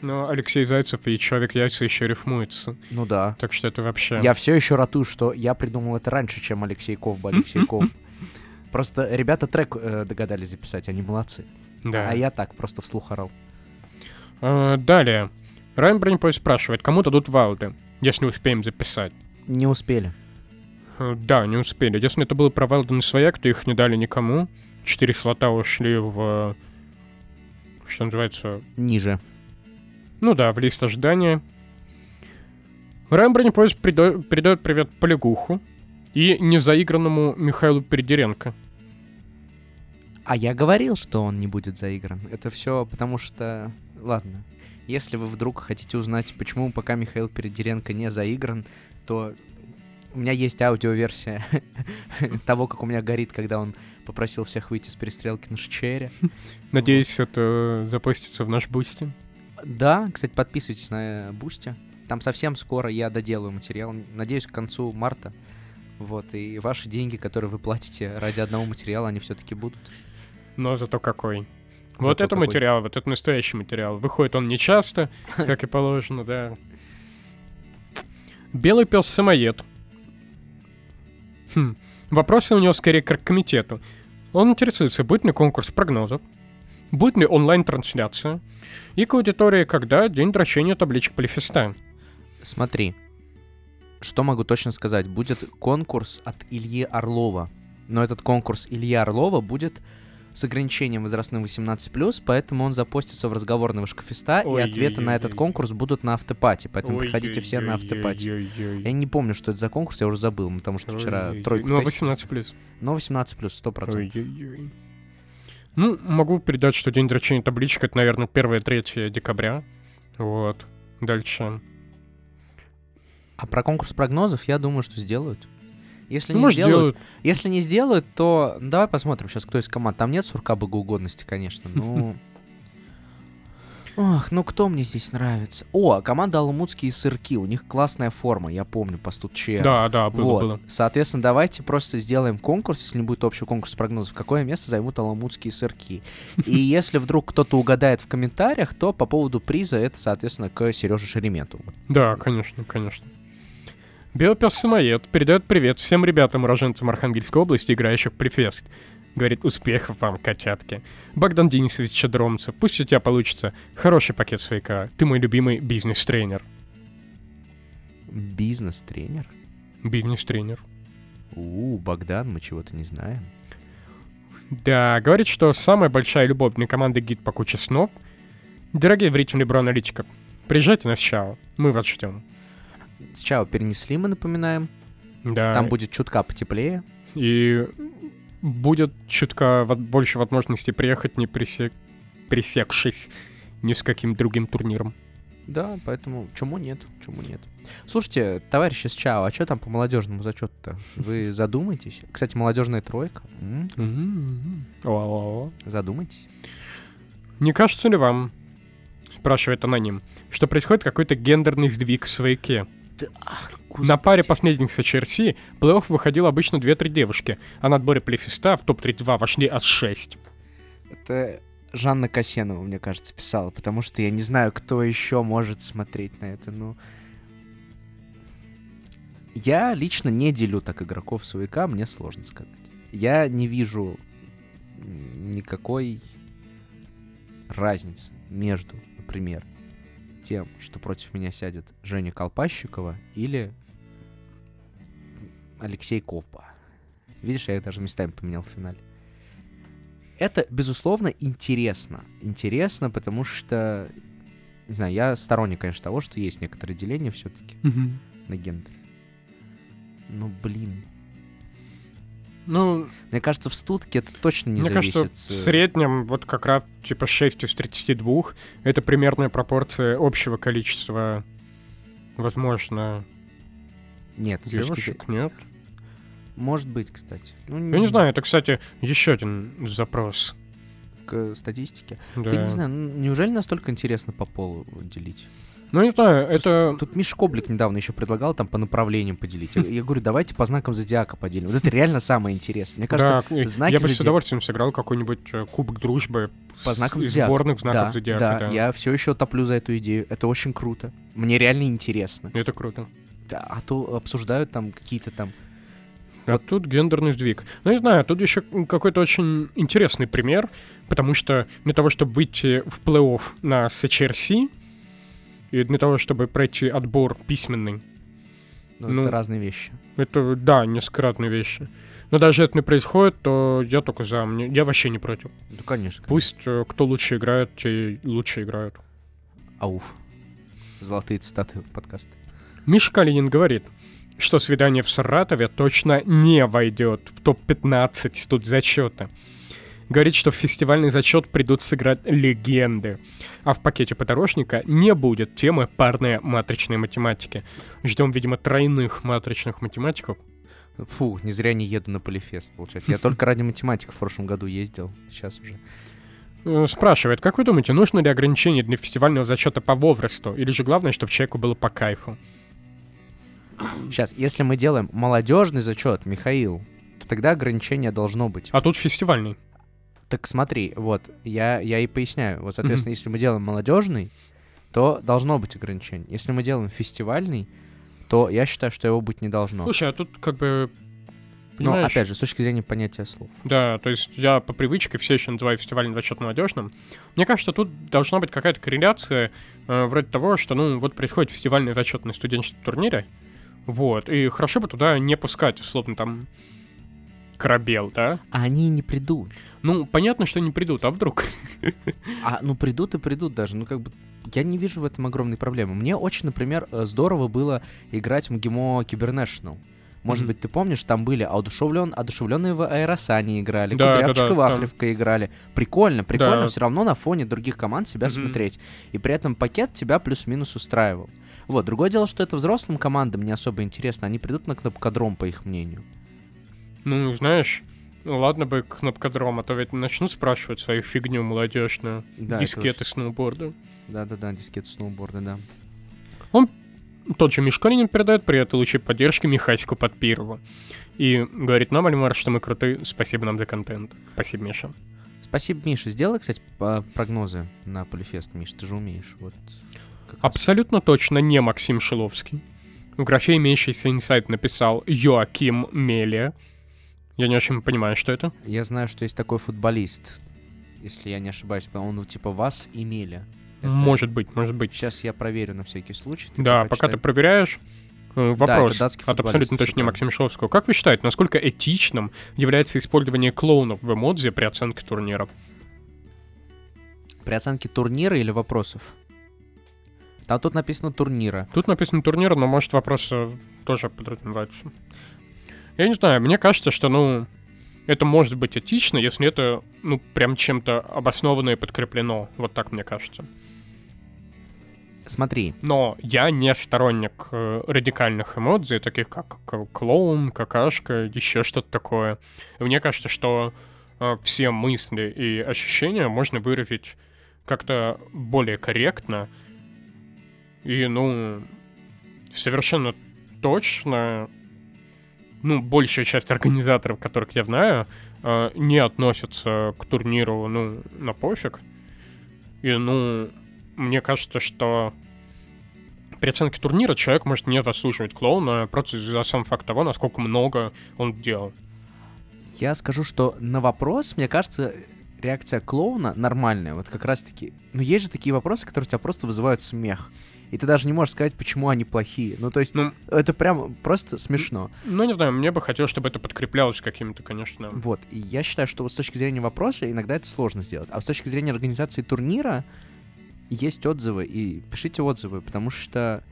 Но Алексей Зайцев и Человек-яйца еще рифмуются. Ну да. Так что это вообще... Я все еще ратую, что я придумал это раньше, чем Алексей Ковба, Алексей Ков. Просто ребята трек э, догадались записать, они молодцы. Да. А я так, просто вслух орал. А, далее. Бронепоезд спрашивает, кому дадут валды, если успеем записать. Не успели. Э, Да, не успели. Если это было про валды на свояк, то их не дали никому. Четыре слота ушли в... Что называется? Ниже. Ну да, в лист ожидания. Райан Бронепоезд придо- передает привет Полигуху и незаигранному Михаилу Передеренко. А я говорил, что он не будет заигран. Это все потому что... Ладно. Если вы вдруг хотите узнать, почему пока Михаил Передеренко не заигран, то у меня есть аудиоверсия того, как у меня горит, когда он попросил всех выйти с перестрелки на Шчере. Надеюсь, это запустится в наш бусти. Да, кстати, подписывайтесь на Бусти. Там совсем скоро я доделаю материал. Надеюсь, к концу марта. Вот, и ваши деньги, которые вы платите ради одного материала, они все-таки будут. Но зато какой. Вот это какой. материал, вот это настоящий материал. Выходит он не часто, как и положено, да. Белый пес самоед. Хм. Вопросы у него скорее к комитету. Он интересуется, будет ли конкурс прогнозов, будет ли онлайн-трансляция, и к аудитории, когда день дрочения табличек Полифеста. Смотри, что могу точно сказать? Будет конкурс от Ильи Орлова. Но этот конкурс Ильи Орлова будет с ограничением возрастным 18+, поэтому он запостится в разговорный Вышкафеста, и ответы на этот конкурс будут на автопати, поэтому приходите все на автопати. Я не помню, что это за конкурс, я уже забыл, потому что вчера тройку Ну, 18+. Ну, 18+, 100%. Ой-ой-ой. Ну, могу передать, что день дрочения табличек это, наверное, 1-3 декабря. Вот. Дальше. А про конкурс прогнозов я думаю, что сделают. Если Ну, не может, сделают, делают. если не сделают, то давай посмотрим сейчас, кто из команд. Там нет сурка богоугодности, конечно. Ну. Ох, ну кто мне здесь нравится? О, команда Алмутские сырки. У них классная форма, я помню, по студче. Да, да, было, вот. было. Соответственно, давайте просто сделаем конкурс, если не будет общего конкурса прогнозов, какое место займут аламутские сырки. И если вдруг кто-то угадает в комментариях, то по поводу приза это, соответственно, к Сереже Шеремету. Да, конечно, конечно. Белпес Самоед передает привет всем ребятам, уроженцам Архангельской области, играющих в Префест. Говорит, успехов вам, котятки. Богдан Денисович Чадромца, пусть у тебя получится хороший пакет свояка. Ты мой любимый бизнес-тренер. Бизнес-тренер? Бизнес-тренер. У, Богдан, мы чего-то не знаем. Да, говорит, что самая большая любовь для команды гид по куче снов. Дорогие вредители броаналитиков, приезжайте на Чао, мы вас ждем. Сначала перенесли, мы напоминаем. Да, Там будет чутка потеплее. и будет чутка больше возможности приехать, не присек... пресекшись ни с каким другим турниром. Да, поэтому чему нет, чему нет. Слушайте, товарищи с Чао, а что там по молодежному зачету-то? Вы задумайтесь. Кстати, молодежная тройка. Задумайтесь. Не кажется ли вам, спрашивает аноним, что происходит какой-то гендерный сдвиг в свояке? На паре последних с HRC плей-офф выходило обычно 2-3 девушки, а на отборе плейфеста в топ-32 вошли аж 6. Это Жанна Касенова, мне кажется, писала, потому что я не знаю, кто еще может смотреть на это, ну... Я лично не делю так игроков с ВК, мне сложно сказать. Я не вижу никакой разницы между, например, тем, что против меня сядет Женя Колпащикова или Алексей Ковба. Видишь, я их даже местами поменял в финале. Это, безусловно, интересно. Интересно, потому что, не знаю, я сторонник, конечно, того, что есть некоторые деления все-таки на гендер. Ну, блин. Ну, Мне кажется, в стутке это точно не мне зависит. кажется, в э, среднем вот как раз типа 6 из 32 это примерная пропорция общего количества, возможно, Нет, с точки девушек, нет? Может быть, кстати. Ну, Я не знаю, это, кстати, еще один запрос. К статистике. Да. Я не знаю, ну, неужели настолько интересно по полу делить? Ну, не знаю, это... Тут Миша Коблик недавно еще предлагал там по направлениям поделить. Я, я говорю, давайте по знакам зодиака поделим. Вот это реально самое интересное. Мне кажется, да, знаки я бы с зодиака- удовольствием сыграл какой-нибудь э, кубок дружбы по знакам зодиака. сборных знаков да, зодиака. да, Да, я все еще топлю за эту идею. Это очень круто. Мне реально интересно. Это круто. Да, а то обсуждают там какие-то там... А тут гендерный сдвиг. Ну, не знаю, тут еще какой-то очень интересный пример, потому что для того, чтобы выйти в плей-офф на SHRC, и для того, чтобы пройти отбор письменный, Ну, Ну, это разные вещи. это, да, нескратные вещи. Но даже это не происходит, то я только за. Мне, я вообще не против. Ну, конечно. Пусть э, кто лучше играет, те лучше играют. Ауф. Золотые цитаты подкаста. Миша Калинин говорит, что свидание в Саратове точно не войдет в топ-15 студ зачета. Говорит, что в фестивальный зачет придут сыграть легенды. А в пакете подорожника не будет темы парные матричные математики. Ждем, видимо, тройных матричных математиков. Фу, не зря не еду на полифест, получается. Я только ради математиков в прошлом году ездил. Сейчас уже. Э, Спрашивает, как вы думаете, нужно ли ограничение для фестивального зачета по возрасту? Или же главное, чтобы человеку было по кайфу? Сейчас, если мы делаем молодежный зачет, Михаил, то тогда ограничение должно быть. А тут фестивальный. Так смотри, вот, я, я и поясняю. Вот, соответственно, если мы делаем молодежный, то должно быть ограничение. Если мы делаем фестивальный, то я считаю, что его быть не должно. Слушай, а тут как бы Понимаешь? опять же, с точки зрения понятия слов. Да, то есть я по привычке все еще называю фестиваль «Двадцать молодежным. Мне кажется, тут должна быть какая-то корреляция э, вроде того, что, ну, вот происходит фестивальный зачет на студенческом турнире, вот, и хорошо бы туда не пускать, условно, там, корабел, да? А они не придут. Ну, понятно, что не придут, а вдруг? А, ну придут и придут даже. Ну, как бы, я не вижу в этом огромной проблемы. Мне очень, например, э, здорово было играть в МГИМО Кибернешнл. Может Мгм. быть, ты помнишь, там были одушевлен... одушевленные в Аэросане играли, Да, да, Кудрявчик да, и Вахлевка играли. Прикольно, прикольно Да. все равно на фоне других команд себя Мгм. смотреть. И при этом пакет тебя плюс-минус устраивал. Вот, другое дело, что это взрослым командам не особо интересно. Они придут на кнопкодром, по их мнению. Ну, знаешь, ладно бы кнопкодром, а то ведь начнут спрашивать свою фигню молодежную. Да, дискеты сноуборда. Да-да-да, дискет сноуборда, да. Тот же Мишканин передает привет и лучи поддержки Михасику Подпирову. И говорит нам, Альмар, что мы крутые, спасибо нам за контент. Спасибо, Миша. Спасибо, Миша. Сделай, кстати, прогнозы на Полифест, Миш, ты же умеешь. Вот. раз. Абсолютно точно не Максим Шиловский. В графе имеющийся инсайт написал Йоаким Мелия. Я не очень понимаю, что это. Я знаю, что есть такой футболист, если я не ошибаюсь, он типа вас имели. Это- Может быть, может быть. Сейчас я проверю на всякий случай. ты Да, пока ты проверяешь, э, вопрос датский от абсолютно точно правильно. Максима Шиловского. Как вы считаете, насколько этичным является использование клоунов в эмодзи при оценке турнира? При оценке турнира или вопросов? Там тут написано турнира. Тут написано турнир, но может вопрос э, тоже подразумевается. Я не знаю, мне кажется, что, ну, это может быть этично, если это, ну, прям чем-то обоснованно и подкреплено. Вот так мне кажется. Смотри, Но я не сторонник э, радикальных эмодзий, таких как клоун, какашка, еще что-то такое. Мне кажется, что э, все мысли и ощущения можно выразить как-то более корректно. И, ну, совершенно точно, ну, большая часть организаторов, которых я знаю, э, не относятся к турниру, ну, на пофиг. И, ну, мне кажется, что при оценке турнира человек может не заслуживать клоуна просто за сам факт того, насколько много он делал. я скажу, что на вопрос, мне кажется, реакция клоуна нормальная. Вот как раз-таки... Ну, есть же такие вопросы, которые у тебя просто вызывают смех. И ты даже не можешь сказать, почему они плохие. Ну, то есть, Ну, это прям просто смешно. ну, не знаю, мне бы хотелось, чтобы это подкреплялось каким-то, конечно... Вот, и я считаю, что вот с точки зрения вопроса иногда это сложно сделать. А с точки зрения организации турнира есть отзывы, и пишите отзывы, потому что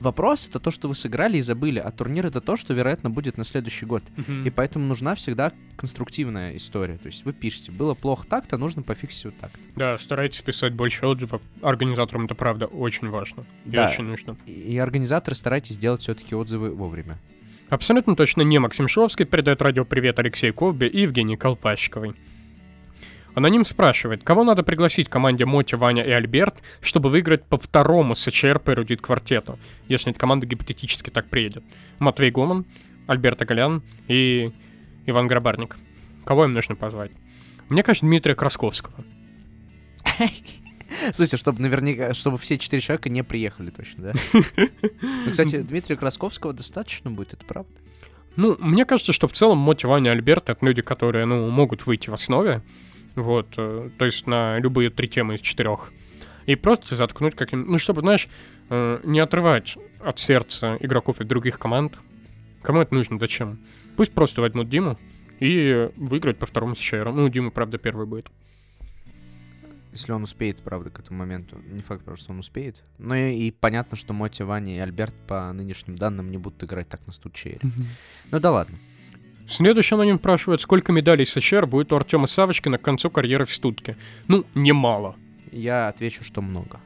вопрос — это то, что вы сыграли и забыли, а турнир — это то, что, вероятно, будет на следующий год. Мгм. И поэтому нужна всегда конструктивная история. То есть вы пишете, было плохо так-то, нужно пофиксить вот так. Да, старайтесь писать больше отзывов. Организаторам это правда очень важно. И Да. очень нужно. И, организаторы старайтесь делать все-таки отзывы вовремя. Абсолютно точно не Максим Шиловский передает радио привет Алексей Ковбе и Евгений Колпачковой. Аноним спрашивает, кого надо пригласить команде Моти, Ваня и Альберт, чтобы выиграть по второму СЧР по эрудит квартету, если эта команда гипотетически так приедет. Матвей Гоман, Альберт Агалян и Иван Грабарник. Кого им нужно позвать? Мне кажется, Дмитрия Красковского. Слушайте, чтобы наверняка, чтобы все четыре человека не приехали точно, да? Ну, кстати, Дмитрия Красковского достаточно будет, это правда? Ну, мне кажется, что в целом Моти, Ваня Альберт — это люди, которые, ну, могут выйти в основе. Вот, э, то есть на любые три темы из четырех. И просто заткнуть каким... Ну, чтобы, знаешь, э, не отрывать от сердца игроков из других команд. Кому это нужно? Зачем? Пусть просто возьмут Диму и выиграть по второму счеру. Ну, Дима, правда, первый будет. Если он успеет, правда, к этому моменту. Не факт, правда, что он успеет. Но и, и понятно, что Моти, Ваня и Альберт по нынешним данным не будут играть так на стучере. Ну да ладно. Следующий аноним спрашивает, сколько медалей СЧР будет у Артема Савочкина к концу карьеры в Стутке. Ну, немало. Я отвечу, что много.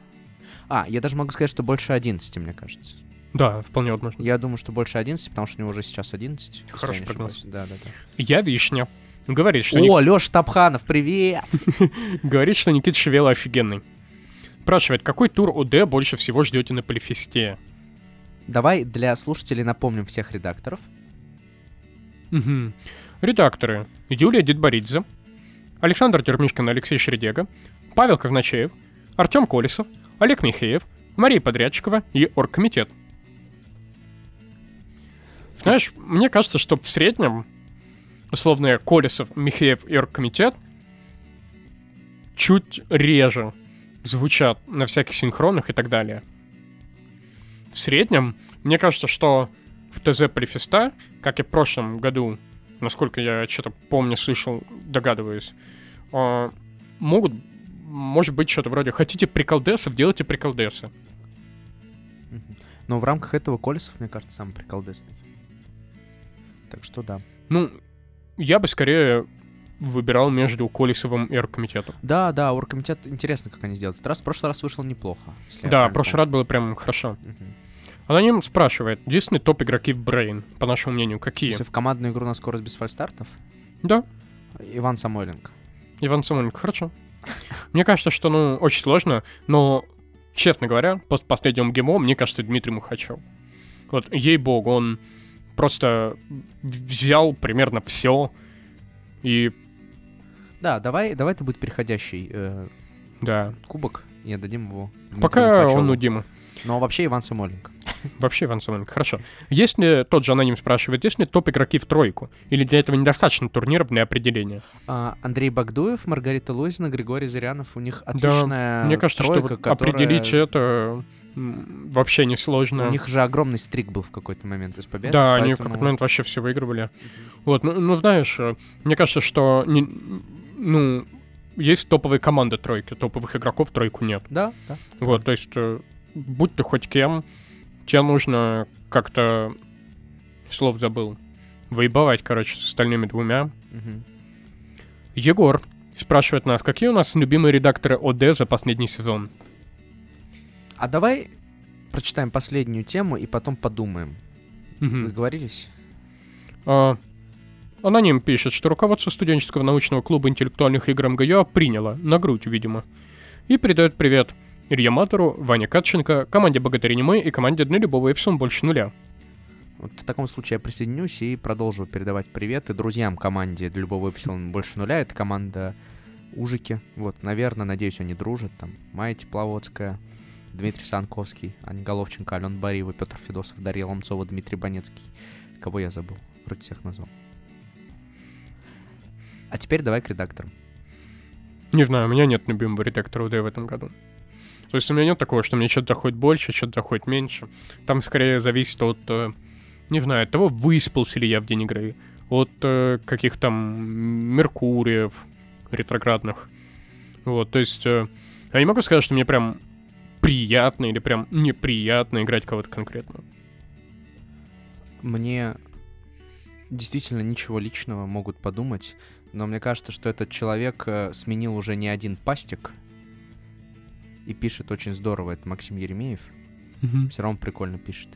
А, я даже могу сказать, что больше 11, мне кажется. Да, вполне возможно. Я думаю, что больше 11, потому что у него уже сейчас 11. если я Хороший прогноз. Да, да, да. Я Вишня. Говорит, что, Ник- О, Лёш Тапханов, привет! говорит, что Никита Шевела офигенный. Спрашивает, какой тур ОД больше всего ждете на Полифесте? Давай для слушателей напомним всех редакторов. Мгм. Редакторы. Юлия Дедборидзе, Александр Термишкин, Алексей Шредега, Павел Казначеев, Артем Колесов, Олег Михеев, Мария Подрядчикова и Оргкомитет. Знаешь, мне кажется, что в среднем условные Колесов, Михеев и оргкомитет чуть реже звучат на всяких синхронах и так далее. В среднем, мне кажется, что в ТЗ Префеста, как и в прошлом году, насколько я что-то помню, слышал, догадываюсь, а, могут, может быть, что-то вроде «хотите приколдесов, делайте приколдесы». Но в рамках этого Колесов, мне кажется, самый приколдесный. Так что да. Ну, я бы скорее выбирал между Колесовым и оргкомитетом. Да, да, оргкомитет, интересно, как они сделают. Раз, в прошлый раз вышло неплохо. Да, правильно прошлый раз было прям хорошо. помню. Аноним спрашивает, единственные топ-игроки в Брейн, по нашему мнению, какие? смысле, в командную игру на скорость без фальстартов? Да, Иван Самойленко. Иван Самойленко, хорошо. Мне кажется, что, ну, очень сложно, но, честно говоря, после последнего ГМО, мне кажется, Дмитрий Мухачев. Вот, ей-богу, он просто взял примерно все и, Да, давай, давай это будет переходящий э, да. кубок и отдадим его. Дмитрию Пока Мухачеву. он у Димы. Но вообще Иван Самойленко. Вообще, Иван Самойленко, хорошо. Есть ли, тот же аноним спрашивает, есть ли топ-игроки в тройку? Или для этого недостаточно турниров для определения? А, Андрей Багдуев, Маргарита Лозина, Григорий Зырянов. У них отличная Мне кажется, тройка, что вот которая- определить это вообще несложно. У них же огромный стрик был в какой-то момент из побед. Да, они в поэтому- какой-то момент вообще все выигрывали. Вот, ну, ну, знаешь, мне кажется, что не- ну, есть топовые команды тройки, топовых игроков тройку нет. Да, да. Вот, то есть, э, будь ты хоть кем, тебе нужно как-то, слов забыл, воебовать, короче, с остальными двумя. Мгм. Егор спрашивает нас, какие у нас любимые редакторы ОД за последний сезон? А давай прочитаем последнюю тему и потом подумаем. Мгм. Договорились? А, Аноним пишет, что руководство студенческого научного клуба интеллектуальных игр МГЮА приняло, на грудь, видимо, и передает привет Илье Матору, Ване Катченко, команде Богатыри Немы и команде Дны Любого Эпсилон больше нуля. Вот в таком случае я присоединюсь и продолжу передавать приветы друзьям команде для любого эпсилон больше нуля. Это команда Ужики. Вот, наверное, надеюсь, они дружат. Там Майя Тепловодская, Дмитрий Санковский, Аня Головченко, Ален Бариева, Петр Федосов, Дарья Ломцова, Дмитрий Банецкий. Кого я забыл? Вроде всех назвал. А теперь давай к редакторам. Не знаю, у меня нет любимого редактора ОД в этом году. То есть у меня нет такого, что мне что-то заходит больше, что-то заходит меньше. Там скорее зависит от, э, не знаю, от того, выспался ли я в день игры, от э, каких там Меркуриев ретроградных. Вот, то есть э, я не могу сказать, что мне прям приятно или прям неприятно играть кого-то конкретно. Мне действительно ничего личного могут подумать, но мне кажется, что этот человек сменил уже не один пастик и пишет очень здорово. Это Максим Еремеев. Все равно прикольно пишет.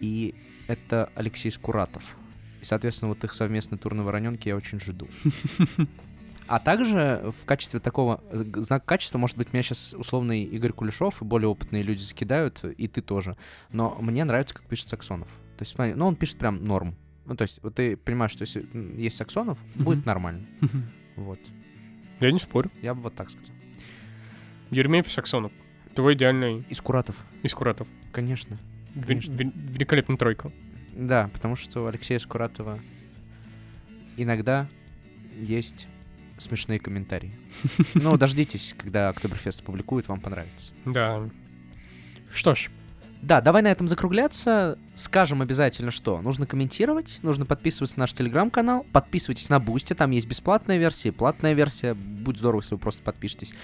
И это Алексей Скуратов. И, соответственно, вот их совместный тур на Вороненке я очень жду. А также в качестве такого э, знака качества, может быть, меня сейчас условный Игорь Кулешов и более опытные люди закидают, и ты тоже. Но мне нравится, как пишет Саксонов. То есть, смотри, ну, он пишет прям норм. Ну, то есть, вот ты понимаешь, что если есть Саксонов, будет Мгм. нормально. Вот. Я не спорю. Я бы вот так сказал. Еремеев Саксонов. Твой идеальный Из Куратов, из Куратов. конечно. Конечно. ве- Великолепная тройка. Да, потому что у Алексея Скуратова иногда есть смешные комментарии. Ну, дождитесь, когда Октоберфест опубликует, вам понравится. Да. Что ж, Да, давай на этом закругляться. Скажем обязательно, что нужно комментировать, нужно подписываться на наш телеграм-канал, подписывайтесь на Boosty, там есть бесплатная версия, платная версия. Будет здорово, если вы просто подпишетесь.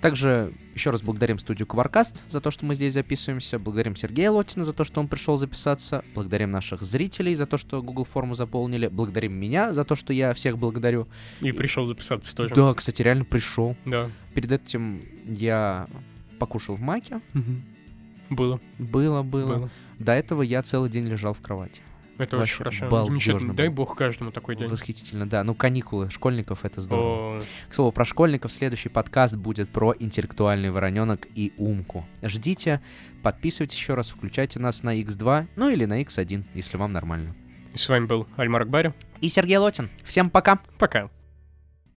Также еще раз благодарим студию Кваркаст за то, что мы здесь записываемся. Благодарим Сергея Лотина за то, что он пришел записаться. Благодарим наших зрителей за то, что Google форму заполнили. Благодарим меня за то, что я всех благодарю. и пришел записаться тоже. Да, кстати, реально пришел. Да. Перед этим я покушал в маке. Было, Было, было. было. До этого я целый день лежал в кровати. Это Вообще очень хорошо. балдежно. Дай бог каждому такой день. Восхитительно, да. Ну, каникулы школьников это здорово. О, К слову, про школьников следующий подкаст будет про интеллектуальный вороненок и умку. Ждите, подписывайтесь еще раз, включайте нас на X2, ну или на X1, если вам нормально. и с вами был Альмар Акбари. И Сергей Лотин. Всем пока! Пока.